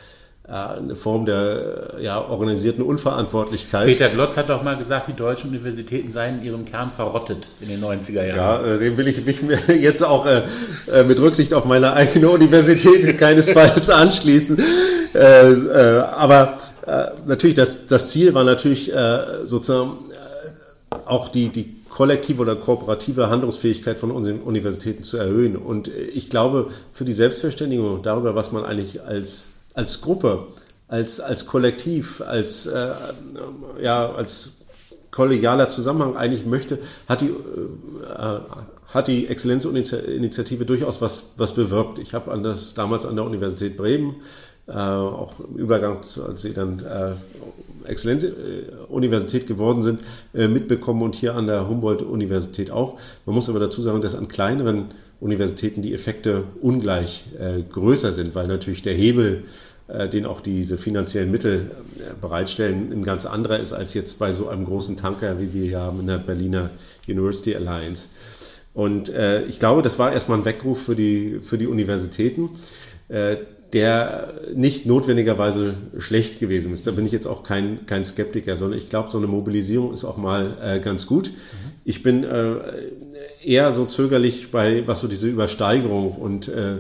äh, eine Form der ja, organisierten Unverantwortlichkeit. Peter Glotz hat doch mal gesagt, die deutschen Universitäten seien in ihrem Kern verrottet in den 90er Jahren. Ja, äh, dem will ich mich jetzt auch äh, äh, mit Rücksicht auf meine eigene Universität keinesfalls anschließen. aber natürlich, das, das Ziel war natürlich sozusagen auch die, die kollektive oder kooperative Handlungsfähigkeit von unseren Universitäten zu erhöhen. Und ich glaube, für die Selbstverständigung darüber, was man eigentlich als, als Gruppe, als, als Kollektiv, als, äh, ja, als kollegialer Zusammenhang eigentlich möchte, hat die, äh, hat die Exzellenzinitiative durchaus was, was bewirkt. Ich habe damals an der Universität Bremen äh, auch im Übergang, als sie dann äh, Exzellenzuniversität geworden sind, äh, mitbekommen und hier an der Humboldt-Universität auch. Man muss aber dazu sagen, dass an kleineren Universitäten die Effekte ungleich äh, größer sind, weil natürlich der Hebel äh, den auch diese finanziellen Mittel äh, bereitstellen, ein ganz anderer ist als jetzt bei so einem großen Tanker, wie wir hier haben in der Berliner University Alliance. Und äh, ich glaube, das war erstmal ein Weckruf für die, für die Universitäten, äh, der nicht notwendigerweise schlecht gewesen ist. Da bin ich jetzt auch kein, kein Skeptiker, sondern ich glaube, so eine Mobilisierung ist auch mal äh, ganz gut. Mhm. Ich bin äh, eher so zögerlich bei, was so diese Übersteigerung und äh,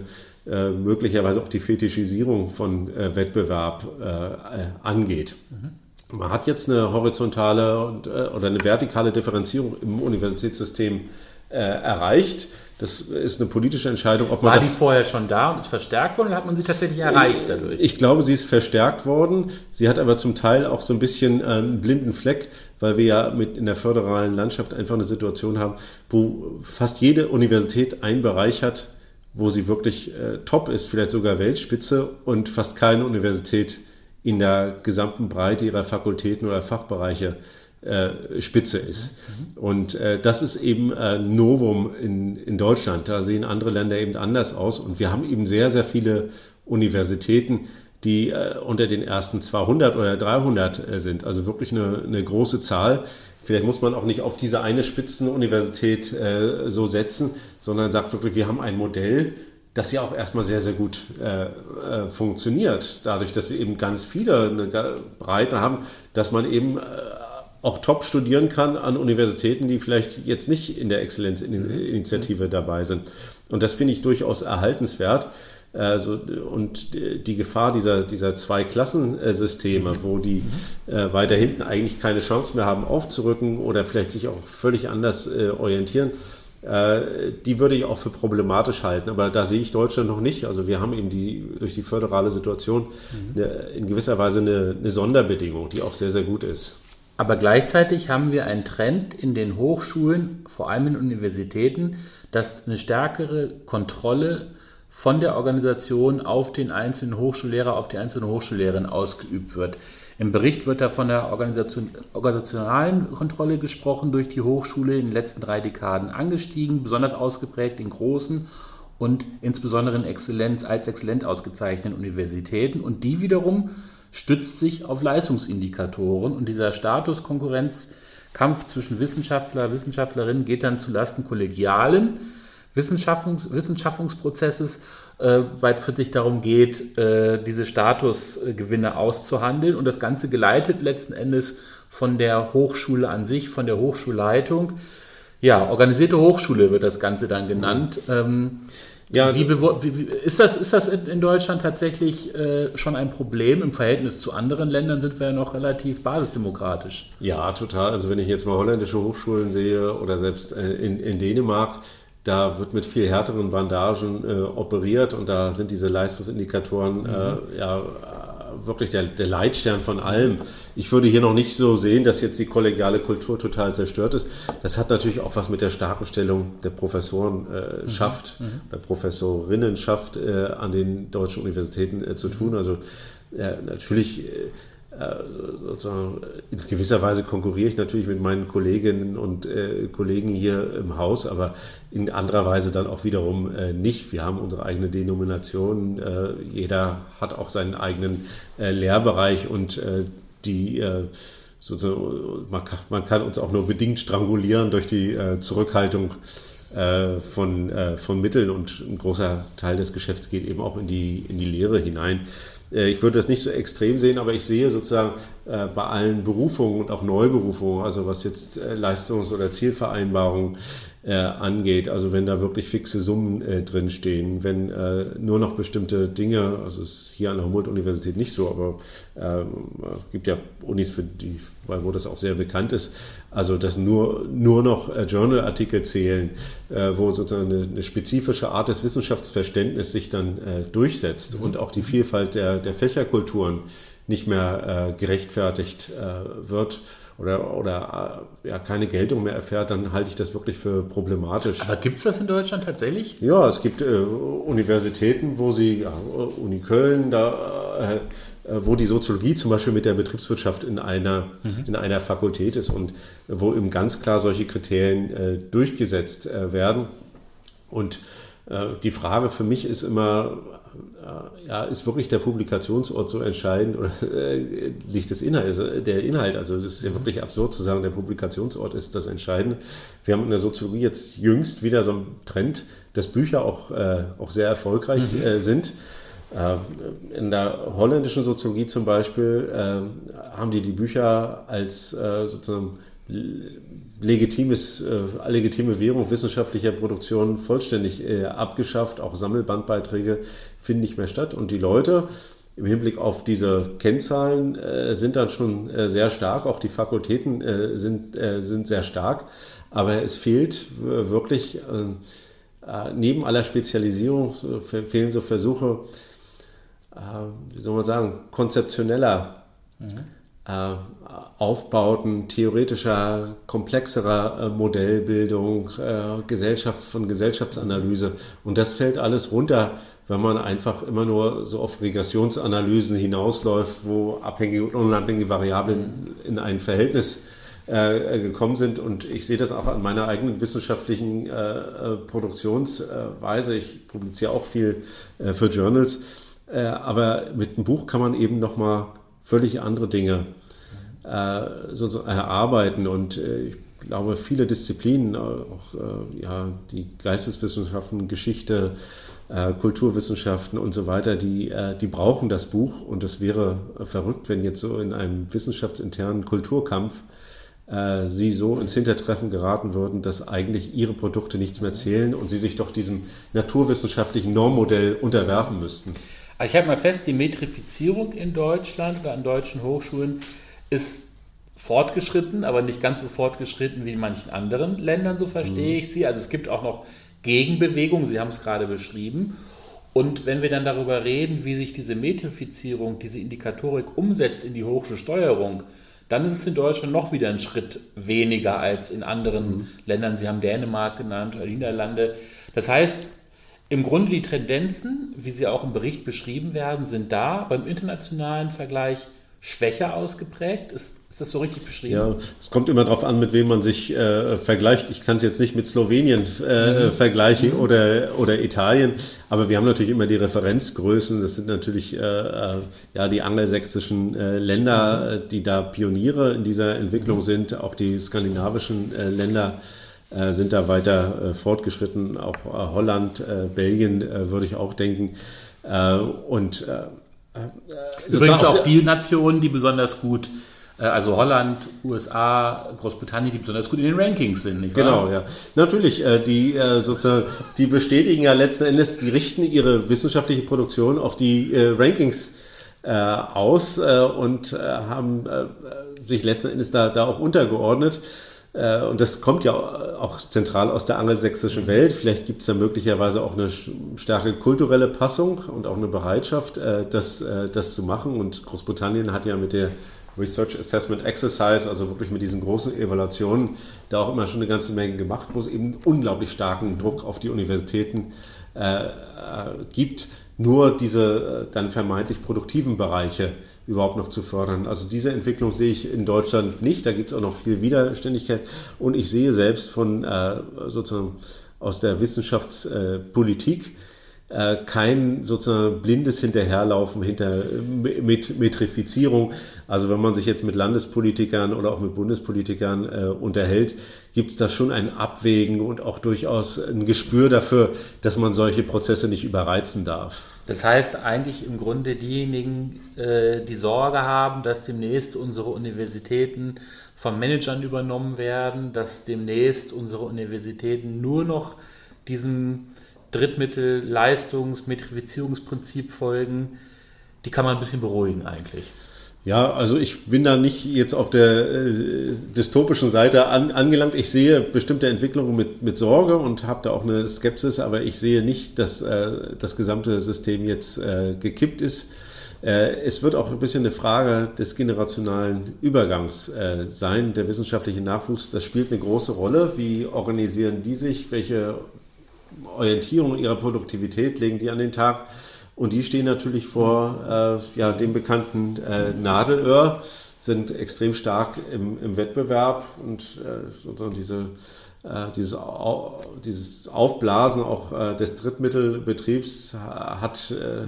äh, möglicherweise auch die Fetischisierung von äh, Wettbewerb äh, angeht. Mhm. Man hat jetzt eine horizontale und, oder eine vertikale Differenzierung im Universitätssystem erreicht. Das ist eine politische Entscheidung, ob man. War die vorher schon da und ist verstärkt worden oder hat man sie tatsächlich erreicht dadurch? Ich glaube, sie ist verstärkt worden. Sie hat aber zum Teil auch so ein bisschen einen blinden Fleck, weil wir ja mit in der föderalen Landschaft einfach eine Situation haben, wo fast jede Universität einen Bereich hat, wo sie wirklich äh, top ist, vielleicht sogar Weltspitze und fast keine Universität in der gesamten Breite ihrer Fakultäten oder Fachbereiche äh, Spitze ist. Und äh, das ist eben äh, Novum in, in Deutschland. Da sehen andere Länder eben anders aus. Und wir haben eben sehr, sehr viele Universitäten, die äh, unter den ersten 200 oder 300 äh, sind. Also wirklich eine, eine große Zahl. Vielleicht muss man auch nicht auf diese eine Spitzenuniversität äh, so setzen, sondern sagt wirklich, wir haben ein Modell, das ja auch erstmal sehr, sehr gut äh, äh, funktioniert. Dadurch, dass wir eben ganz viele, eine Breite haben, dass man eben äh, auch top studieren kann an Universitäten, die vielleicht jetzt nicht in der Exzellenzinitiative dabei sind. Und das finde ich durchaus erhaltenswert. Also, und die Gefahr dieser, dieser zwei Klassensysteme, wo die äh, weiter hinten eigentlich keine Chance mehr haben aufzurücken oder vielleicht sich auch völlig anders äh, orientieren, äh, die würde ich auch für problematisch halten. Aber da sehe ich Deutschland noch nicht. Also wir haben eben die, durch die föderale Situation mhm. eine, in gewisser Weise eine, eine Sonderbedingung, die auch sehr, sehr gut ist. Aber gleichzeitig haben wir einen Trend in den Hochschulen, vor allem in Universitäten, dass eine stärkere Kontrolle von der Organisation auf den einzelnen Hochschullehrer, auf die einzelne Hochschullehrerin ausgeübt wird. Im Bericht wird da von der Organisation, organisationalen Kontrolle gesprochen, durch die Hochschule in den letzten drei Dekaden angestiegen, besonders ausgeprägt in großen und insbesondere in Exzellenz, als exzellent ausgezeichneten Universitäten. Und die wiederum stützt sich auf Leistungsindikatoren und dieser Statuskonkurrenzkampf zwischen Wissenschaftler, Wissenschaftlerinnen geht dann zulasten kollegialen Wissenschaftungs Wissenschaftsprozesses, äh, weil es sich darum geht, äh, diese Statusgewinne auszuhandeln und das Ganze geleitet letzten Endes von der Hochschule an sich, von der Hochschulleitung. Ja, organisierte Hochschule wird das Ganze dann genannt. Ähm, ja, wie, ist, das, ist das in Deutschland tatsächlich äh, schon ein Problem? Im Verhältnis zu anderen Ländern sind wir ja noch relativ basisdemokratisch. Ja, total. Also wenn ich jetzt mal holländische Hochschulen sehe oder selbst äh, in, in Dänemark, da wird mit viel härteren Bandagen äh, operiert und da sind diese Leistungsindikatoren mhm. äh, ja wirklich der, der, Leitstern von allem. Ich würde hier noch nicht so sehen, dass jetzt die kollegiale Kultur total zerstört ist. Das hat natürlich auch was mit der starken Stellung der Professoren äh, mhm. schafft, mhm. der Professorinnen schafft äh, an den deutschen Universitäten äh, zu tun. Also natürlich äh, äh, sozusagen in gewisser Weise konkurriere ich natürlich mit meinen Kolleginnen und äh, Kollegen hier im Haus, aber in anderer Weise dann auch wiederum äh, nicht. Wir haben unsere eigene Denomination, äh, jeder hat auch seinen eigenen äh, Lehrbereich und äh, die sozusagen, man kann, man kann, uns auch nur bedingt strangulieren durch die Zurückhaltung von, von Mitteln und ein großer Teil des Geschäfts geht eben auch in die, in die Lehre hinein. Äh, ich würde das nicht so extrem sehen, aber ich sehe sozusagen äh, bei allen Berufungen und auch Neuberufungen, also was jetzt äh, Leistungs- oder Zielvereinbarungen angeht, also wenn da wirklich fixe Summen drin stehen, wenn nur noch bestimmte Dinge, also ist hier an der Humboldt-Universität nicht so, aber es gibt ja Unis, für die, wo das auch sehr bekannt ist, also dass nur, nur noch Journalartikel zählen, wo sozusagen eine, eine, spezifische Art des Wissenschaftsverständnisses sich dann durchsetzt mhm. und auch die Vielfalt der der, Fächerkulturen nicht mehr äh, gerechtfertigt äh, wird oder, oder äh, ja, keine Geltung mehr erfährt, dann halte ich das wirklich für problematisch. Aber gibt es das in Deutschland tatsächlich? Ja, es gibt äh, Universitäten, wo sie, ja, Uni Köln, da äh, wo die Soziologie zum Beispiel mit der Betriebswirtschaft in einer, mhm. in einer Fakultät ist und wo eben ganz klar solche Kriterien äh, durchgesetzt äh, werden. Und äh, die Frage für mich ist immer, äh, ja, ist wirklich der Publikationsort so entscheidend oder äh, nicht das Inhalt, also der Inhalt? Also das ist ja wirklich absurd zu sagen, der Publikationsort ist das Entscheidende. Wir haben in der Soziologie jetzt jüngst wieder so einen Trend, dass Bücher auch, äh, auch sehr erfolgreich mhm. äh, sind. Äh, in der holländischen Soziologie zum Beispiel äh, haben die die Bücher als sozusagen legitimes, äh, legitime Währung wissenschaftlicher Produktion vollständig äh, abgeschafft. Auch Sammelbandbeiträge finden nicht mehr statt. Und die Leute im Hinblick auf diese Kennzahlen äh, sind dann schon äh, sehr stark. Auch die Fakultäten äh, sind, äh, sind sehr stark. Aber es fehlt wirklich, neben aller Spezialisierung, fehlen so Versuche, wie soll man sagen, konzeptioneller. Mhm äh, Aufbauten theoretischer, komplexerer äh, Modellbildung, äh, Gesellschaft von Gesellschaftsanalyse. Und das fällt alles runter, wenn man einfach immer nur so auf Regressionsanalysen hinausläuft, wo abhängige und unabhängige Variablen in ein Verhältnis gekommen sind. Und ich sehe das auch an meiner eigenen wissenschaftlichen Produktionsweise. Ich publiziere auch viel für Journals. aber mit einem Buch kann man eben nochmal völlig andere Dinge äh, so, erarbeiten. Und äh, ich glaube, viele Disziplinen, auch äh, ja, die Geisteswissenschaften, Geschichte, Kulturwissenschaften und so weiter, die, die brauchen das Buch. Und es wäre verrückt, wenn jetzt so in einem wissenschaftsinternen Kulturkampf sie so ins Hintertreffen geraten würden, dass eigentlich ihre Produkte nichts mehr zählen und sie sich doch diesem naturwissenschaftlichen Normmodell unterwerfen müssten. Ich halte mal fest, die Metrifizierung in Deutschland oder an deutschen Hochschulen ist fortgeschritten, aber nicht ganz so fortgeschritten wie in manchen anderen Ländern, so verstehe mhm. ich sie. Also es gibt auch noch Gegenbewegungen, Sie haben es gerade beschrieben. Und wenn wir dann darüber reden, wie sich diese Metrifizierung, diese Indikatorik umsetzt in die Hochschulsteuerung, dann ist es in Deutschland noch wieder ein Schritt weniger als in anderen mhm. Ländern. Sie haben Dänemark genannt oder Niederlande. Das heißt, im Grunde die Tendenzen, wie sie auch im Bericht beschrieben werden, sind da. Beim internationalen Vergleich schwächer ausgeprägt. Ist, ist das so richtig beschrieben? Ja, es kommt immer darauf an, mit wem man sich äh, vergleicht. Ich kann es jetzt nicht mit Slowenien äh, mhm. vergleichen mhm. Oder, oder Italien, aber wir haben natürlich immer die Referenzgrößen. Das sind natürlich äh, äh ja, die angelsächsischen äh, Länder, mhm. die da Pioniere in dieser Entwicklung mhm. sind, auch die skandinavischen äh, Länder äh, sind da weiter äh, fortgeschritten. Auch äh, Holland, äh, Belgien äh, würde ich auch denken. Äh, und übrigens auch die Nationen, die besonders gut also Holland, USA, Großbritannien, die besonders gut in den Rankings sind, nicht wahr? Genau, ja. Natürlich, die sozusagen, die bestätigen ja letzten Endes, die richten ihre wissenschaftliche Produktion auf die Rankings aus und haben sich letzten Endes da, da auch untergeordnet. Äh, und das kommt ja auch zentral aus der angelsächsischen Welt. Vielleicht gibt es da möglicherweise auch eine starke kulturelle Passung und auch eine Bereitschaft, äh, das, äh, das zu machen. Und Großbritannien hat ja mit der Research Assessment Exercise, also wirklich mit diesen großen Evaluationen, da auch immer schon eine ganze Menge gemacht, wo es eben unglaublich starken Druck auf die Universitäten äh, gibt, nur diese dann vermeintlich produktiven Bereiche überhaupt noch zu fördern. Also diese Entwicklung sehe ich in Deutschland nicht. Da gibt es auch noch viel Widerständigkeit. Und ich sehe selbst von äh, sozusagen aus der Wissenschaftspolitik äh, kein sozusagen blindes Hinterherlaufen hinter mit Metrifizierung. Also wenn man sich jetzt mit Landespolitikern oder auch mit Bundespolitikern äh, unterhält, gibt es da schon ein Abwägen und auch durchaus ein Gespür dafür, dass man solche Prozesse nicht überreizen darf. Das heißt eigentlich im Grunde diejenigen, äh, die Sorge haben, dass demnächst unsere Universitäten von Managern übernommen werden, dass demnächst unsere Universitäten nur noch diesem Drittmittel-Leistungs-Metrifizierungsprinzip folgen, die kann man ein bisschen beruhigen eigentlich. Ja, also ich bin da nicht jetzt auf der äh, dystopischen Seite an, angelangt. Ich sehe bestimmte Entwicklungen mit, mit Sorge und habe da auch eine Skepsis, aber ich sehe nicht, dass äh, das gesamte System jetzt äh, gekippt ist. Äh, es wird auch ein bisschen eine Frage des generationalen Übergangs äh, sein. Der wissenschaftliche Nachwuchs, das spielt eine große Rolle. Wie organisieren die sich? Welche Orientierung ihrer Produktivität legen die an den Tag? Und die stehen natürlich vor äh, ja, dem bekannten äh, Nadelöhr, sind extrem stark im, im Wettbewerb und äh, sozusagen diese, äh, dieses, Au dieses Aufblasen auch äh, des Drittmittelbetriebs hat äh,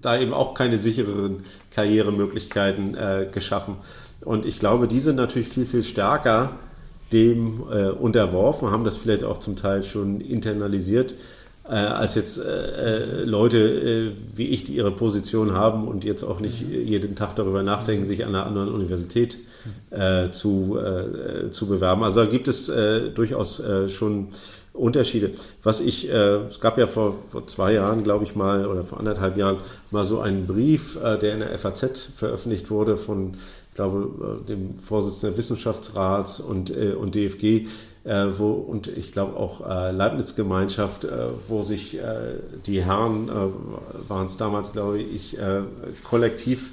da eben auch keine sichereren Karrieremöglichkeiten geschaffen. Und ich glaube, die sind natürlich viel, viel stärker dem äh, unterworfen, haben das vielleicht auch zum Teil schon internalisiert, äh, als jetzt äh, äh Leute äh, wie ich, die ihre Position haben und jetzt auch nicht jeden Tag darüber nachdenken, sich an einer anderen Universität äh, zu, zu bewerben. Also da gibt es durchaus schon Unterschiede. Was ich, es gab ja vor, vor zwei Jahren, glaube ich mal, oder vor anderthalb Jahren mal so einen Brief, der in der FAZ veröffentlicht wurde von, glaube, äh, dem Vorsitzenden Wissenschaftsrats und, äh, und DFG, äh, wo, und ich glaube auch äh, Leibniz-Gemeinschaft, äh, wo sich äh, die Herren, äh, waren es damals, glaube ich, kollektiv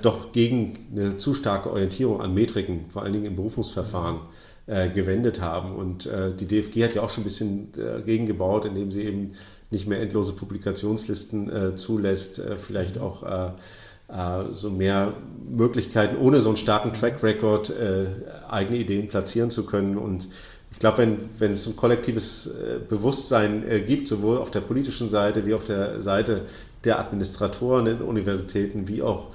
doch gegen eine zu starke Orientierung an Metriken, vor allen Dingen im Berufungsverfahren, gewendet haben. Und die DFG hat ja auch schon ein bisschen dagegen gebaut, indem sie eben nicht mehr endlose Publikationslisten zulässt, vielleicht auch so mehr Möglichkeiten, ohne so einen starken Track Record eigene Ideen platzieren zu können. Und ich glaube, wenn, wenn es ein kollektives Bewusstsein gibt, sowohl auf der politischen Seite wie auf der Seite der Administratoren in Universitäten, wie auch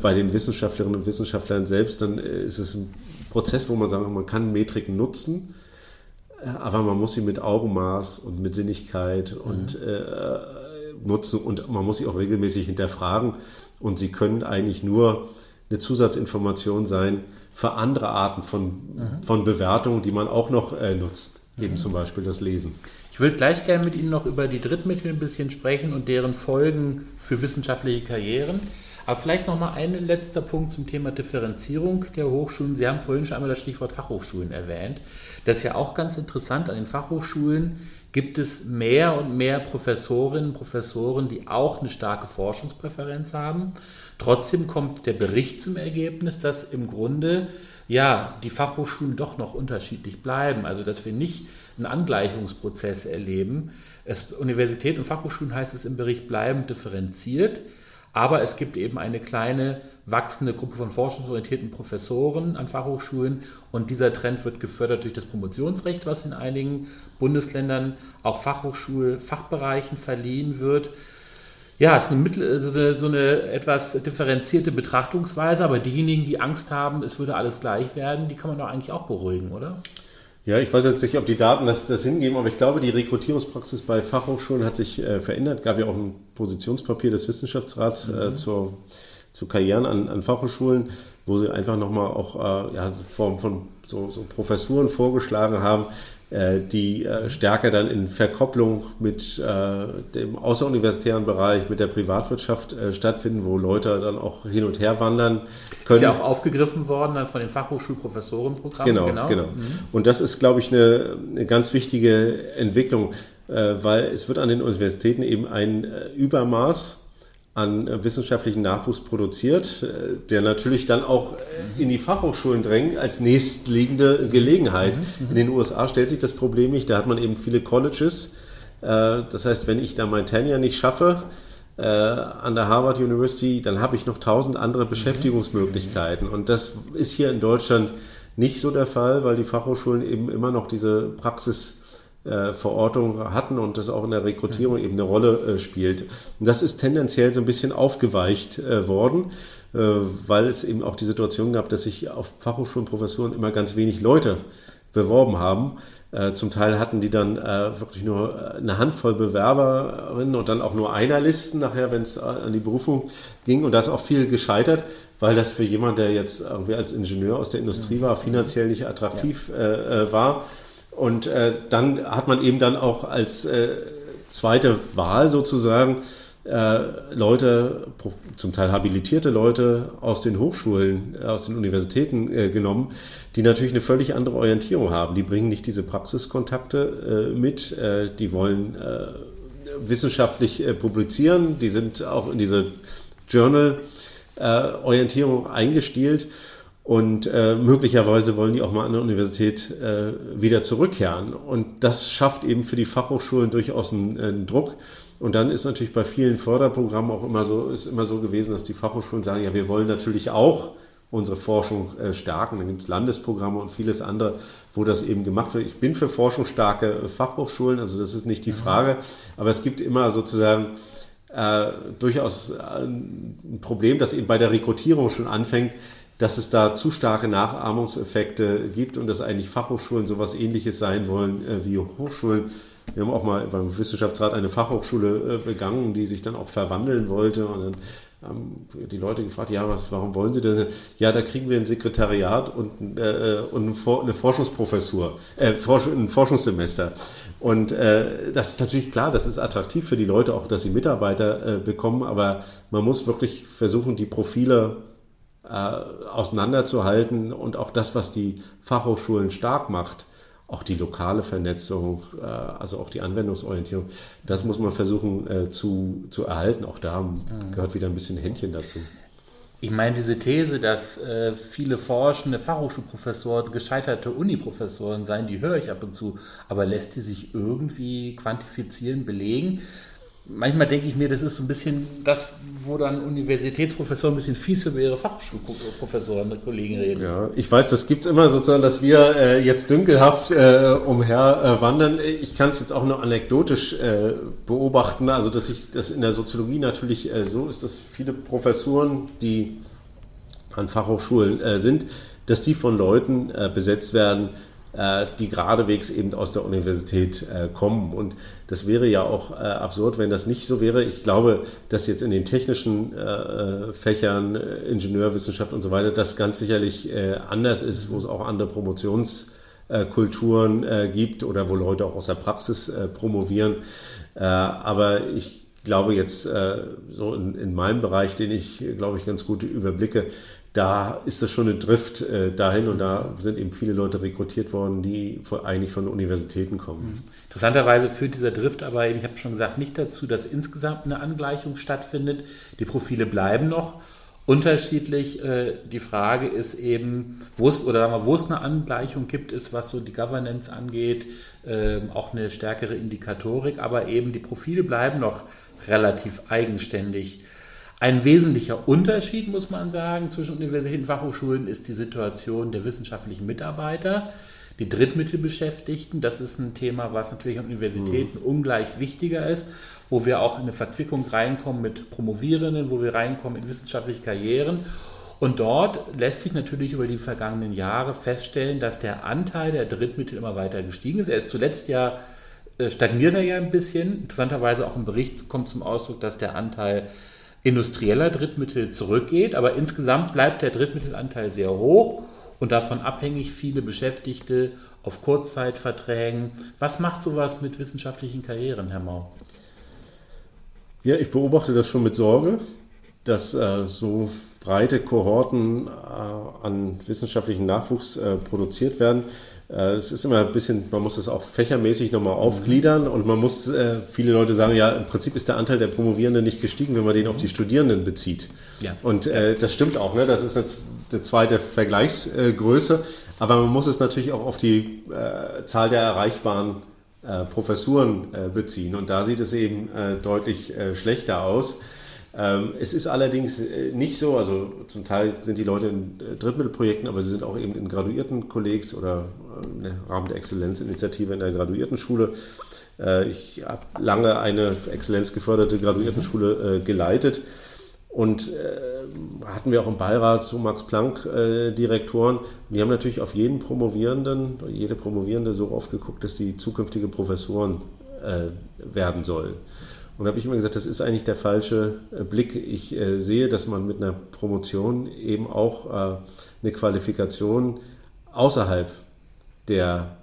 bei den Wissenschaftlerinnen und Wissenschaftlern selbst, dann ist es ein Prozess, wo man sagen man kann Metriken nutzen, äh, aber man muss sie mit Augenmaß und mit Sinnigkeit mhm. und äh, nutzen und man muss sie auch regelmäßig hinterfragen und sie können eigentlich nur eine Zusatzinformation sein für andere Arten von, mhm. von Bewertungen, die man auch noch äh, nutzt. Eben mhm. zum Beispiel das Lesen. Ich würde gleich gerne mit Ihnen noch über die Drittmittel ein bisschen sprechen und deren Folgen für wissenschaftliche Karrieren. Aber vielleicht noch mal ein letzter Punkt zum Thema Differenzierung der Hochschulen. Sie haben vorhin schon einmal das Stichwort Fachhochschulen erwähnt. Das ist ja auch ganz interessant. An den Fachhochschulen gibt es mehr und mehr Professorinnen und Professoren, die auch eine starke Forschungspräferenz haben. Trotzdem kommt der Bericht zum Ergebnis, dass im Grunde ja die Fachhochschulen doch noch unterschiedlich bleiben. Also dass wir nicht einen Angleichungsprozess erleben. Universitäten und Fachhochschulen heißt es im Bericht bleiben differenziert. Aber es gibt eben eine kleine wachsende Gruppe von forschungsorientierten Professoren an Fachhochschulen und dieser Trend wird gefördert durch das Promotionsrecht, was in einigen Bundesländern auch Fachhochschulfachbereichen verliehen wird. Ja, es ist eine, Mittel, so, eine, so eine etwas differenzierte Betrachtungsweise, aber diejenigen, die Angst haben, es würde alles gleich werden, die kann man doch eigentlich auch beruhigen, oder? Ja, ich weiß jetzt nicht, ob die Daten das, das hingeben, aber ich glaube, die Rekrutierungspraxis bei Fachhochschulen hat sich äh, verändert. Gab ja auch ein Positionspapier des Wissenschaftsrats äh, mhm. zur, zu Karrieren an, an Fachhochschulen, wo sie einfach nochmal auch äh, ja, Form von so, so Professuren vorgeschlagen haben, äh, die äh, stärker dann in Verkopplung mit äh, dem außeruniversitären Bereich, mit der Privatwirtschaft stattfinden, wo Leute dann auch hin und her wandern können. Ist ja auch aufgegriffen worden dann von den Fachhochschulprofessorenprogrammen. Genau, genau. genau. Mhm. Und das ist, glaube ich, eine, eine ganz wichtige Entwicklung, weil es wird an den Universitäten eben ein Übermaß an äh, wissenschaftlichen Nachwuchs produziert, äh, der natürlich dann auch äh, in die Fachhochschulen drängt als nächstliegende Gelegenheit. Mhm, mhm. In den USA stellt sich das Problem nicht, da hat man eben viele Colleges. Das heißt, wenn ich da mein Tenure nicht schaffe, an der Harvard University, dann habe ich noch tausend andere mhm. Beschäftigungsmöglichkeiten. Und das ist hier in Deutschland nicht so der Fall, weil die Fachhochschulen eben immer noch diese Praxis äh, Verortung hatten und das auch in der Rekrutierung eben eine Rolle äh, spielt. Und das ist tendenziell so ein bisschen aufgeweicht äh, worden, äh, weil es eben auch die Situation gab, dass sich auf Fachhochschulenprofessuren immer ganz wenig Leute beworben haben. Äh, zum Teil hatten die dann wirklich nur eine Handvoll Bewerberinnen und dann auch nur Einerlisten nachher, wenn es an die Berufung ging. Und da ist auch viel gescheitert, weil das für jemanden, der jetzt irgendwie als Ingenieur aus der Industrie war, finanziell nicht attraktiv war. Und äh, dann hat man eben dann auch als äh, zweite Wahl sozusagen äh, Leute, zum Teil habilitierte Leute aus den Hochschulen, äh, aus den Universitäten äh, genommen, die natürlich eine völlig andere Orientierung haben. Die bringen nicht diese Praxiskontakte äh, mit, äh, die wollen äh, wissenschaftlich äh, publizieren, die sind auch in diese Journal-Orientierung eingestielt und äh, möglicherweise wollen die auch mal an der Universität äh, wieder zurückkehren. Und das schafft eben für die Fachhochschulen durchaus einen, einen Druck. Und dann ist natürlich bei vielen Förderprogrammen auch immer so, ist immer so gewesen, dass die Fachhochschulen sagen, ja, wir wollen natürlich auch unsere Forschung äh, stärken. Dann gibt es Landesprogramme und vieles andere, wo das eben gemacht wird. Ich bin für forschungsstarke Fachhochschulen, also das ist nicht die mhm. Frage, aber es gibt immer sozusagen äh, durchaus ein Problem, das eben bei der Rekrutierung schon anfängt, dass es da zu starke Nachahmungseffekte gibt und dass eigentlich Fachhochschulen sowas ähnliches sein wollen äh, wie Hochschulen. Wir haben auch mal beim Wissenschaftsrat eine Fachhochschule äh, begangen, die sich dann auch verwandeln wollte. Und dann haben die Leute gefragt, ja, was, warum wollen Sie denn? Ja, da kriegen wir ein Sekretariat und, äh, und eine Forschungsprofessur, äh, ein Forschungssemester. Und äh, das ist natürlich klar, das ist attraktiv für die Leute, auch dass sie Mitarbeiter äh, bekommen, aber man muss wirklich versuchen, die Profile äh, auseinanderzuhalten und auch das, was die Fachhochschulen stark macht, auch die lokale Vernetzung, äh, also auch die Anwendungsorientierung, das muss man versuchen äh, zu, zu erhalten. Auch da mhm. gehört wieder ein bisschen Händchen dazu. Ich meine, diese These, dass äh, viele forschende Fachhochschulprofessoren gescheiterte Uniprofessoren seien, die höre ich ab und zu. Aber lässt sie sich irgendwie quantifizieren, belegen? Manchmal denke ich mir, das ist so ein bisschen das, wo dann Universitätsprofessoren ein bisschen fies über ihre Fachschulprofessoren, Kollegen reden. Ja, ich weiß, das gibt es immer sozusagen, dass wir äh, jetzt dünkelhaft äh, umher äh. Ich kann es jetzt auch nur anekdotisch äh, beobachten, also dass ich das in der Soziologie natürlich äh, so ist, dass viele Professoren, die an Fachhochschulen äh, sind, dass die von Leuten besetzt werden, die geradewegs eben aus der Universität äh, kommen. Und das wäre ja auch äh, absurd, wenn das nicht so wäre. Ich glaube, dass jetzt in den technischen Fächern, Ingenieurwissenschaft und so weiter, das ganz sicherlich anders ist, wo es auch andere Promotionskulturen gibt oder wo Leute auch aus der Praxis promovieren. aber ich glaube jetzt so in, in meinem Bereich, den ich, glaube ich, ganz gut überblicke, da ist das schon eine Drift äh, dahin und da sind eben viele Leute rekrutiert worden, die von, eigentlich von Universitäten kommen. Mhm. Interessanterweise führt dieser Drift aber eben, ich habe schon gesagt, nicht dazu, dass insgesamt eine Angleichung stattfindet. Die Profile bleiben noch unterschiedlich. Äh, die Frage ist eben, wo es, oder sagen wir, wo es eine Angleichung gibt, ist, was so die Governance angeht, äh, auch eine stärkere Indikatorik, aber eben die Profile bleiben noch relativ eigenständig. Ein wesentlicher Unterschied, muss man sagen, zwischen Universitäten und Fachhochschulen ist die Situation der wissenschaftlichen Mitarbeiter, die Drittmittelbeschäftigten. Das ist ein Thema, was natürlich an Universitäten mhm. ungleich wichtiger ist, wo wir auch in eine Verquickung reinkommen mit Promovierenden, wo wir reinkommen in wissenschaftliche Karrieren. Und dort lässt sich natürlich über die vergangenen Jahre feststellen, dass der Anteil der Drittmittel immer weiter gestiegen ist. Er ist zuletzt ja äh, stagniert er ja ein bisschen. Interessanterweise auch im Bericht kommt zum Ausdruck, dass der Anteil industrieller Drittmittel zurückgeht, aber insgesamt bleibt der Drittmittelanteil sehr hoch und davon abhängig viele Beschäftigte auf Kurzzeitverträgen. Was macht sowas mit wissenschaftlichen Karrieren, Herr Mau? Ja, ich beobachte das schon mit Sorge, dass äh, so breite Kohorten äh, an wissenschaftlichen Nachwuchs äh, produziert werden. Äh, es ist immer ein bisschen, man muss das auch fächermäßig nochmal aufgliedern und man muss, äh, viele Leute sagen, ja, im Prinzip ist der Anteil der Promovierenden nicht gestiegen, wenn man den auf die Studierenden bezieht. Ja. Und äh, das stimmt auch, ne? das ist jetzt eine zweite Vergleichsgröße, aber man muss es natürlich auch auf die äh, Zahl der erreichbaren äh, Professuren äh, beziehen und da sieht es eben deutlich schlechter aus. Ähm, es ist allerdings nicht so, also zum Teil sind die Leute in Drittmittelprojekten, aber sie sind auch eben in graduierten Kollegs oder im Rahmen der Exzellenzinitiative in der Graduiertenschule. Ich habe lange eine exzellenzgeförderte Graduiertenschule geleitet und hatten wir auch im Beirat so Max-Planck-Direktoren. Wir haben natürlich auf jeden Promovierenden, jede Promovierende so aufgeguckt, dass die zukünftige Professoren werden sollen. Und da habe ich immer gesagt, das ist eigentlich der falsche äh, Blick. Ich äh, sehe, dass man mit einer Promotion eben auch äh, eine Qualifikation außerhalb der,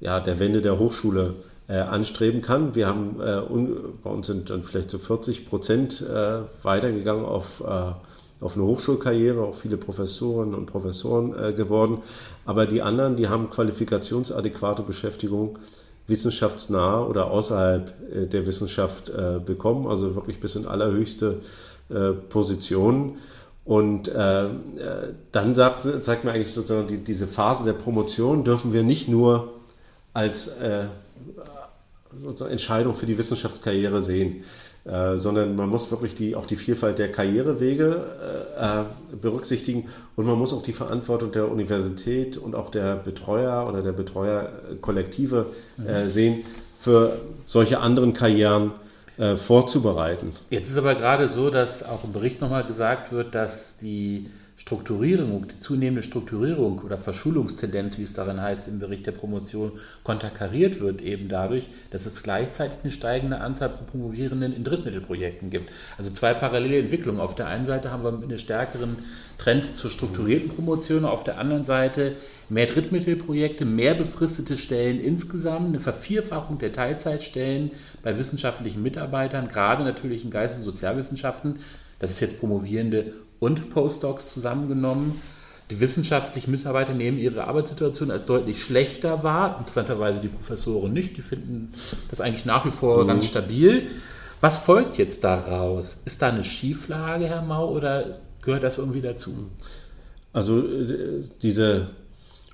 ja, der Wände der Hochschule äh, anstreben kann. Wir haben, äh, bei uns sind dann vielleicht so 40 Prozent äh, weitergegangen auf, auf eine Hochschulkarriere, auch viele Professoren und Professoren geworden. Aber die anderen, die haben qualifikationsadäquate Beschäftigung wissenschaftsnah oder außerhalb äh, der Wissenschaft äh, bekommen, also wirklich bis in allerhöchste äh, Positionen. Und äh, dann sagt, zeigt mir eigentlich sozusagen die, diese Phase der Promotion dürfen wir nicht nur als äh, Entscheidung für die Wissenschaftskarriere sehen. Äh, sondern man muss wirklich die, auch die Vielfalt der Karrierewege äh, äh, berücksichtigen und man muss auch die Verantwortung der Universität und auch der Betreuer oder der Betreuerkollektive äh, mhm. sehen, für solche anderen Karrieren äh, vorzubereiten. Jetzt ist aber gerade so, dass auch im Bericht nochmal gesagt wird, dass die Strukturierung, die zunehmende Strukturierung oder Verschulungstendenz, wie es darin heißt im Bericht der Promotion, konterkariert wird eben dadurch, dass es gleichzeitig eine steigende Anzahl von Promovierenden in Drittmittelprojekten gibt. Also zwei parallele Entwicklungen. Auf der einen Seite haben wir einen stärkeren Trend zur strukturierten Promotion, auf der anderen Seite mehr Drittmittelprojekte, mehr befristete Stellen insgesamt, eine Vervierfachung der Teilzeitstellen bei wissenschaftlichen Mitarbeitern, gerade natürlich in Geist- und Sozialwissenschaften. Das ist jetzt Promovierende und Postdocs zusammengenommen. Die wissenschaftlichen Mitarbeiter nehmen ihre Arbeitssituation als deutlich schlechter wahr. Interessanterweise die Professoren nicht. Die finden das eigentlich nach wie vor mhm. ganz stabil. Was folgt jetzt daraus? Ist da eine Schieflage, Herr Mau, oder gehört das irgendwie dazu? Also äh, diese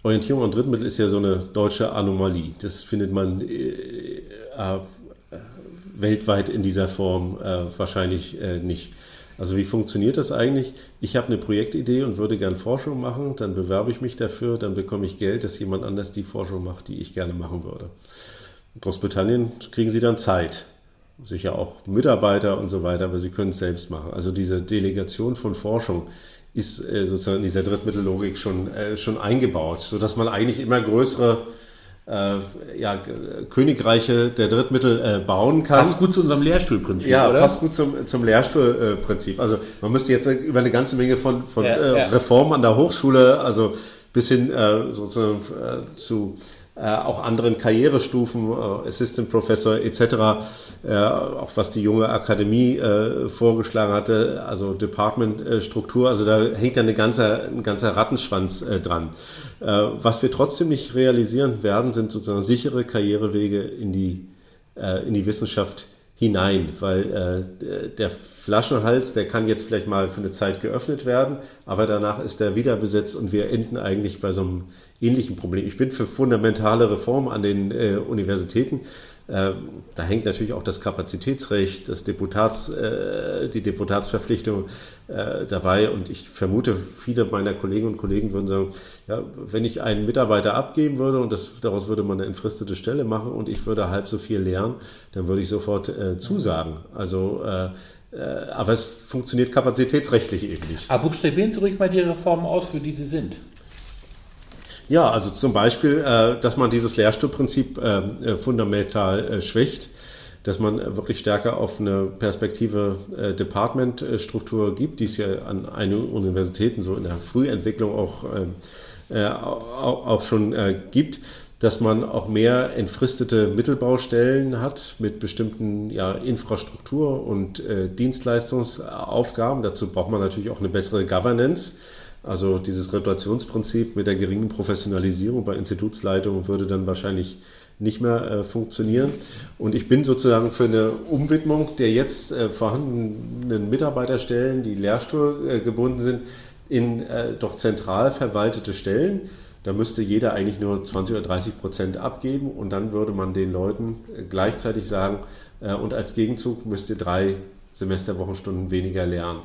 Orientierung an Drittmittel ist ja so eine deutsche Anomalie. Das findet man äh, äh, weltweit in dieser Form äh, wahrscheinlich äh, nicht. Also wie funktioniert das eigentlich? Ich habe eine Projektidee und würde gern Forschung machen, dann bewerbe ich mich dafür, dann bekomme ich Geld, dass jemand anders die Forschung macht, die ich gerne machen würde. In Großbritannien kriegen sie dann Zeit, sicher auch Mitarbeiter und so weiter, aber sie können es selbst machen. Also diese Delegation von Forschung ist äh, sozusagen in dieser Drittmittellogik schon, äh, schon eingebaut, sodass man eigentlich immer größere äh, ja, Königreiche der Drittmittel äh, bauen kann. Passt gut zu unserem Lehrstuhlprinzip, ja, oder? passt gut zum, zum Lehrstuhlprinzip. also man müsste jetzt über eine ganze Menge von, von ja, äh, ja. Reformen an der Hochschule, also bis hin äh, sozusagen äh, zu äh, auch anderen Karrierestufen, äh, Assistant Professor etc., äh, auch was die junge Akademie äh, vorgeschlagen hatte, also Department-Struktur, also da hängt ja eine ganze, ein ganzer Rattenschwanz äh, dran. Äh, was wir trotzdem nicht realisieren werden, sind sozusagen sichere Karrierewege in die, in die Wissenschaft hinein, weil äh, der Flaschenhals, der kann jetzt vielleicht mal für eine Zeit geöffnet werden, aber danach ist er wieder besetzt und wir enden eigentlich bei so einem ähnlichen Problem. Ich bin für fundamentale Reformen an den äh, Universitäten. Äh, da hängt natürlich auch das Kapazitätsrecht, das Deputats, äh, die Deputatsverpflichtung äh, dabei. Und ich vermute, viele meiner Kolleginnen und Kollegen würden sagen, ja, wenn ich einen Mitarbeiter abgeben würde und das, daraus würde man eine entfristete Stelle machen und ich würde halb so viel lernen, dann würde ich sofort äh, zusagen. Also aber es funktioniert kapazitätsrechtlich eben nicht. Aber buchstabieren Sie ruhig mal die Reformen aus, für die Sie sind. Ja, also zum Beispiel, äh, dass man dieses Lehrstuhlprinzip äh, äh, fundamental schwächt, dass man wirklich stärker auf eine Perspektive Department-Struktur gibt, die es ja an einigen Universitäten so in der Frühentwicklung auch, auch schon gibt dass man auch mehr entfristete Mittelbaustellen hat mit bestimmten ja, Infrastruktur- und Dienstleistungsaufgaben. Dazu braucht man natürlich auch eine bessere Governance. Also dieses Rotationsprinzip mit der geringen Professionalisierung bei Institutsleitungen würde dann wahrscheinlich nicht mehr äh, funktionieren. Und ich bin sozusagen für eine Umwidmung der jetzt äh, vorhandenen Mitarbeiterstellen, die Lehrstuhl äh, sind, in äh, doch zentral verwaltete Stellen. Da müsste jeder eigentlich nur 20 oder 30 Prozent abgeben und dann würde man den Leuten äh, gleichzeitig sagen, äh, und als Gegenzug müsst ihr drei Semesterwochenstunden weniger lernen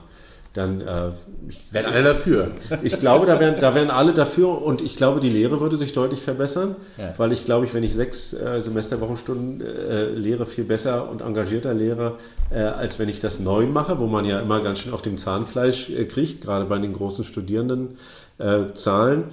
dann äh, wären alle dafür. Ich glaube, da wären, da wären alle dafür und ich glaube, die Lehre würde sich deutlich verbessern, ja. weil ich glaube, ich, wenn ich sechs äh, Semesterwochenstunden äh, lehre, viel besser und engagierter lehre, äh, als wenn ich das neun mache, wo man ja immer ganz schön auf dem Zahnfleisch äh, kriegt, gerade bei den großen Studierendenzahlen.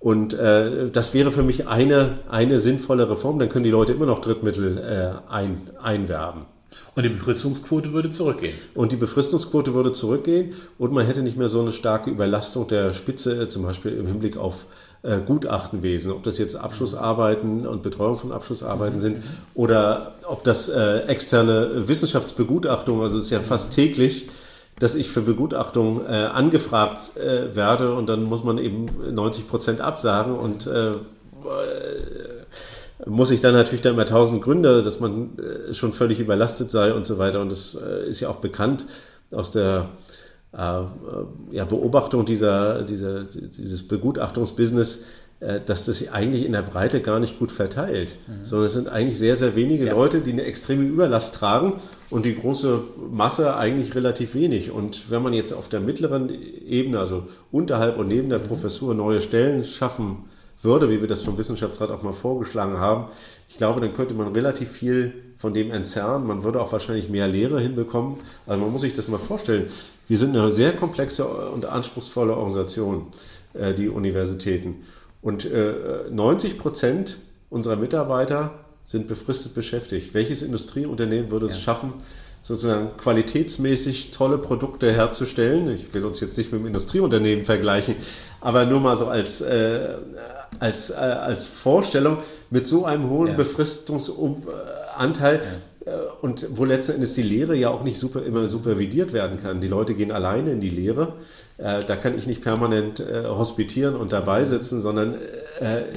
Und äh, das wäre für mich eine, eine sinnvolle Reform. Dann können die Leute immer noch Drittmittel äh, ein, einwerben. Und die Befristungsquote würde zurückgehen. Und die Befristungsquote würde zurückgehen und man hätte nicht mehr so eine starke Überlastung der Spitze, zum Beispiel im Hinblick auf äh, Gutachtenwesen, ob das jetzt Abschlussarbeiten und Betreuung von Abschlussarbeiten sind oder ob das äh, externe Wissenschaftsbegutachtung, also es ist ja fast täglich, dass ich für Begutachtung äh, angefragt äh, werde und dann muss man eben 90 Prozent absagen und äh, muss ich dann natürlich da immer tausend Gründe, dass man äh, schon völlig überlastet sei und so weiter. Und das äh, ist ja auch bekannt aus der äh, ja, Beobachtung dieser, dieser, dieses Begutachtungsbusiness, dass das sich eigentlich in der Breite gar nicht gut verteilt, mhm. sondern es sind eigentlich sehr, sehr wenige ja. Leute, die eine extreme Überlast tragen und die große Masse eigentlich relativ wenig. Und wenn man jetzt auf der mittleren Ebene, also unterhalb und neben der mhm. Professur, neue Stellen schaffen würde, wie wir das vom Wissenschaftsrat auch mal vorgeschlagen haben, ich glaube, dann könnte man relativ viel von dem entzerren. Man würde auch wahrscheinlich mehr Lehre hinbekommen. Also man muss sich das mal vorstellen. Wir sind eine sehr komplexe und anspruchsvolle Organisation, äh, die Universitäten. Und äh, 90 Prozent unserer Mitarbeiter sind befristet beschäftigt. Welches Industrieunternehmen würde es ja. schaffen, sozusagen qualitätsmäßig tolle Produkte herzustellen? Ich will uns jetzt nicht mit dem Industrieunternehmen vergleichen, aber nur mal so als, äh, als, äh, als Vorstellung mit so einem hohen ja. Befristungsanteil. Ja äh, und wo letzten Endes die Lehre ja auch nicht super, immer supervidiert werden kann. Die Leute gehen alleine in die Lehre. Äh, da kann ich nicht permanent äh, hospitieren und dabei sitzen, sondern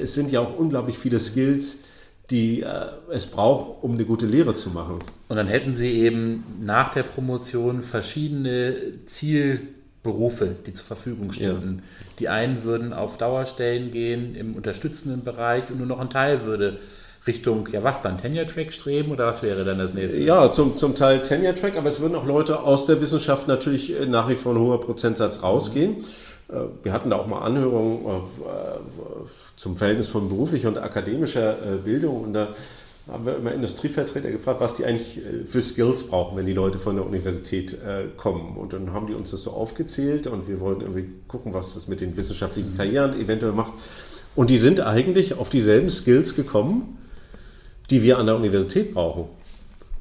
es sind ja auch unglaublich viele Skills, die es braucht, um eine gute Lehre zu machen. Und dann hätten Sie eben nach der Promotion verschiedene Zielberufe, die zur Verfügung stünden. Ja. Die einen würden auf Dauerstellen gehen im unterstützenden Bereich und nur noch ein Teil würde Richtung, ja was dann, Tenure-Track streben oder was wäre dann das nächste? Ja, zum, zum Teil Tenure-Track, aber es würden auch Leute aus der Wissenschaft natürlich äh, nach wie vor ein hoher Prozentsatz rausgehen. Mhm. Wir hatten da auch mal Anhörungen zum Verhältnis von beruflicher und akademischer Bildung und da haben wir immer Industrievertreter gefragt, was die eigentlich für Skills brauchen, wenn die Leute von der Universität kommen. Und dann haben die uns das so aufgezählt und wir wollten irgendwie gucken, was das mit den wissenschaftlichen mhm. Karrieren eventuell macht. Und die sind eigentlich auf dieselben Skills gekommen, die wir an der Universität brauchen.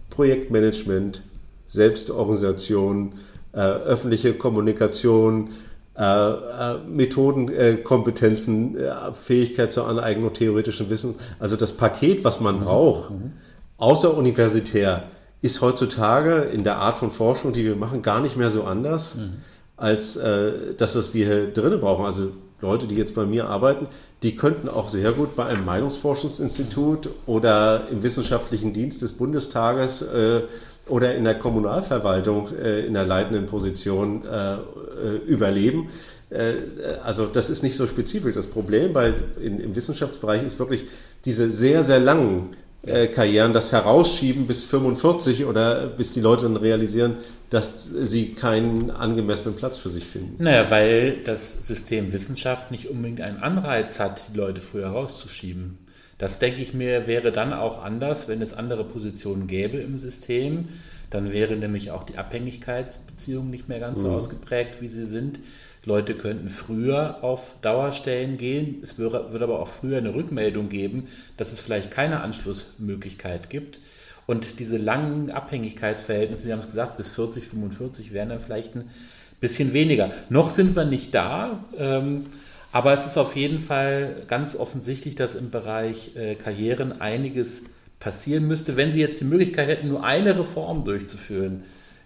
Projektmanagement, Selbstorganisation, äh, öffentliche Kommunikation, äh, äh, Methodenkompetenzen, äh, Fähigkeit zur Aneignung theoretischen Wissens. Also das Paket, was man mhm. braucht, mhm. außeruniversitär, ist heutzutage in der Art von Forschung, die wir machen, gar nicht mehr so anders mhm. als äh, das, was wir hier drinnen brauchen. Also Leute, die jetzt bei mir arbeiten, die könnten auch sehr gut bei einem Meinungsforschungsinstitut oder im wissenschaftlichen Dienst des Bundestages äh, oder in der Kommunalverwaltung äh, in der leitenden Position äh, äh überleben. Also das ist nicht so spezifisch das Problem, weil in, im Wissenschaftsbereich ist wirklich diese sehr, sehr langen Karrieren, das Herausschieben bis 45 oder bis die Leute dann realisieren, dass sie keinen angemessenen Platz für sich finden. Naja, weil das System Wissenschaft nicht unbedingt einen Anreiz hat, die Leute früher rauszuschieben. Das denke ich mir, wäre dann auch anders, wenn es andere Positionen gäbe im System. Dann wäre nämlich auch die Abhängigkeitsbeziehung nicht mehr ganz so mhm. ausgeprägt, wie sie sind. Leute könnten früher auf Dauerstellen gehen. Es würde, würde aber auch früher eine Rückmeldung geben, dass es vielleicht keine Anschlussmöglichkeit gibt. Und diese langen Abhängigkeitsverhältnisse, Sie haben es gesagt, bis 40, 45 wären dann vielleicht ein bisschen weniger. Noch sind wir nicht da, ähm, aber es ist auf jeden Fall ganz offensichtlich, dass im Bereich äh, Karrieren einiges passieren müsste. Wenn Sie jetzt die Möglichkeit hätten, nur eine Reform durchzuführen,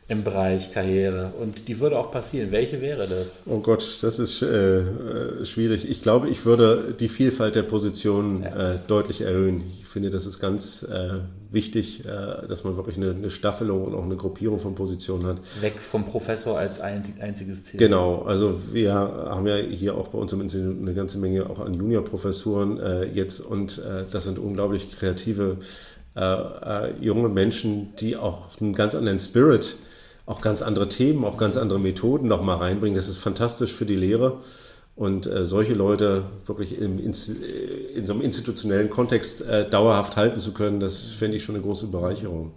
im Bereich Karriere und die würde auch passieren. Welche wäre das? Oh Gott, das ist äh, äh, schwierig. Ich glaube, ich würde die Vielfalt der Positionen ja. äh, deutlich erhöhen. Ich finde, das ist ganz äh, wichtig, äh, dass man wirklich eine, eine, Staffelung und auch eine Gruppierung von Positionen hat. Weg vom Professor als ein, einziges Ziel. Genau, also wir haben ja hier auch bei uns im Institut eine ganze Menge auch an Juniorprofessuren äh, jetzt und das sind unglaublich kreative junge Menschen, die auch einen ganz anderen Spirit haben auch ganz andere Themen, auch ganz andere Methoden noch mal reinbringen. Das ist fantastisch für die Lehre. Und äh, solche Leute wirklich im, in, in, so einem institutionellen Kontext äh, dauerhaft halten zu können, das fände ich schon eine große Bereicherung.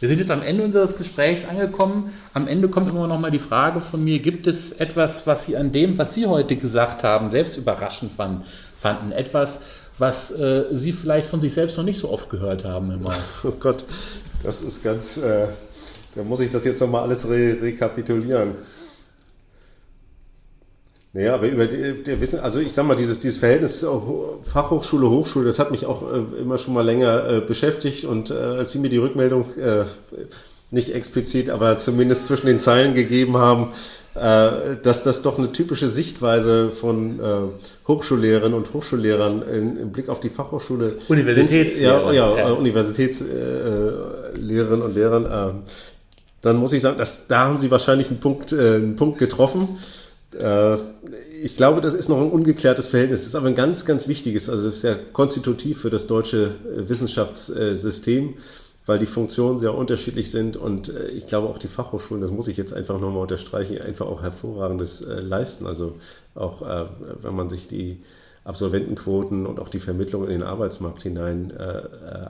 Wir sind jetzt am Ende unseres Gesprächs angekommen. Am Ende kommt immer noch mal die Frage von mir, gibt es etwas, was Sie an dem, was Sie heute gesagt haben, selbst überraschend fand, fanden? Etwas, was äh, Sie vielleicht von sich selbst noch nicht so oft gehört haben immer? Oh Gott, das ist ganz äh, da muss ich das jetzt nochmal alles re rekapitulieren. Naja, aber über die, der Wissen, also ich sag mal, dieses, dieses Verhältnis Fachhochschule, Hochschule, das hat mich auch äh, immer schon mal länger äh, beschäftigt und äh, als Sie mir die Rückmeldung äh, nicht explizit, aber zumindest zwischen den Zeilen gegeben haben, äh, dass das doch eine typische Sichtweise von äh, Hochschullehrerinnen und Hochschullehrern im Blick auf die Fachhochschule Universitätslehrerinnen ja, ja, ja. Universitätslehrerinnen und Lehrern dann muss ich sagen, dass, da haben Sie wahrscheinlich einen Punkt, äh, einen Punkt getroffen. Äh, ich glaube, das ist noch ein ungeklärtes Verhältnis. Das ist aber ein ganz, ganz wichtiges. Also das ist ja konstitutiv für das deutsche äh, Wissenschaftssystem, weil die Funktionen sehr unterschiedlich sind und äh, ich glaube auch die Fachhochschulen, das muss ich jetzt einfach nochmal unterstreichen, einfach auch hervorragendes leisten. Also auch wenn man sich die Absolventenquoten und auch die Vermittlung in den Arbeitsmarkt hinein äh, äh,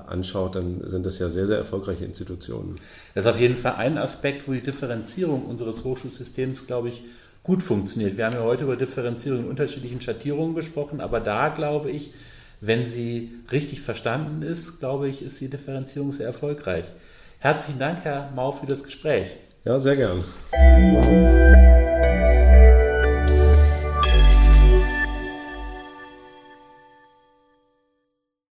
anschaut, dann sind das ja sehr, sehr erfolgreiche Institutionen. Das ist auf jeden Fall ein Aspekt, wo die Differenzierung unseres Hochschulsystems, glaube ich, gut funktioniert. Wir haben ja heute über Differenzierung in unterschiedlichen Schattierungen gesprochen, aber da glaube ich, wenn sie richtig verstanden ist, glaube ich, ist die Differenzierung sehr erfolgreich. Herzlichen Dank, Herr Mau, für das Gespräch. Ja, sehr gern.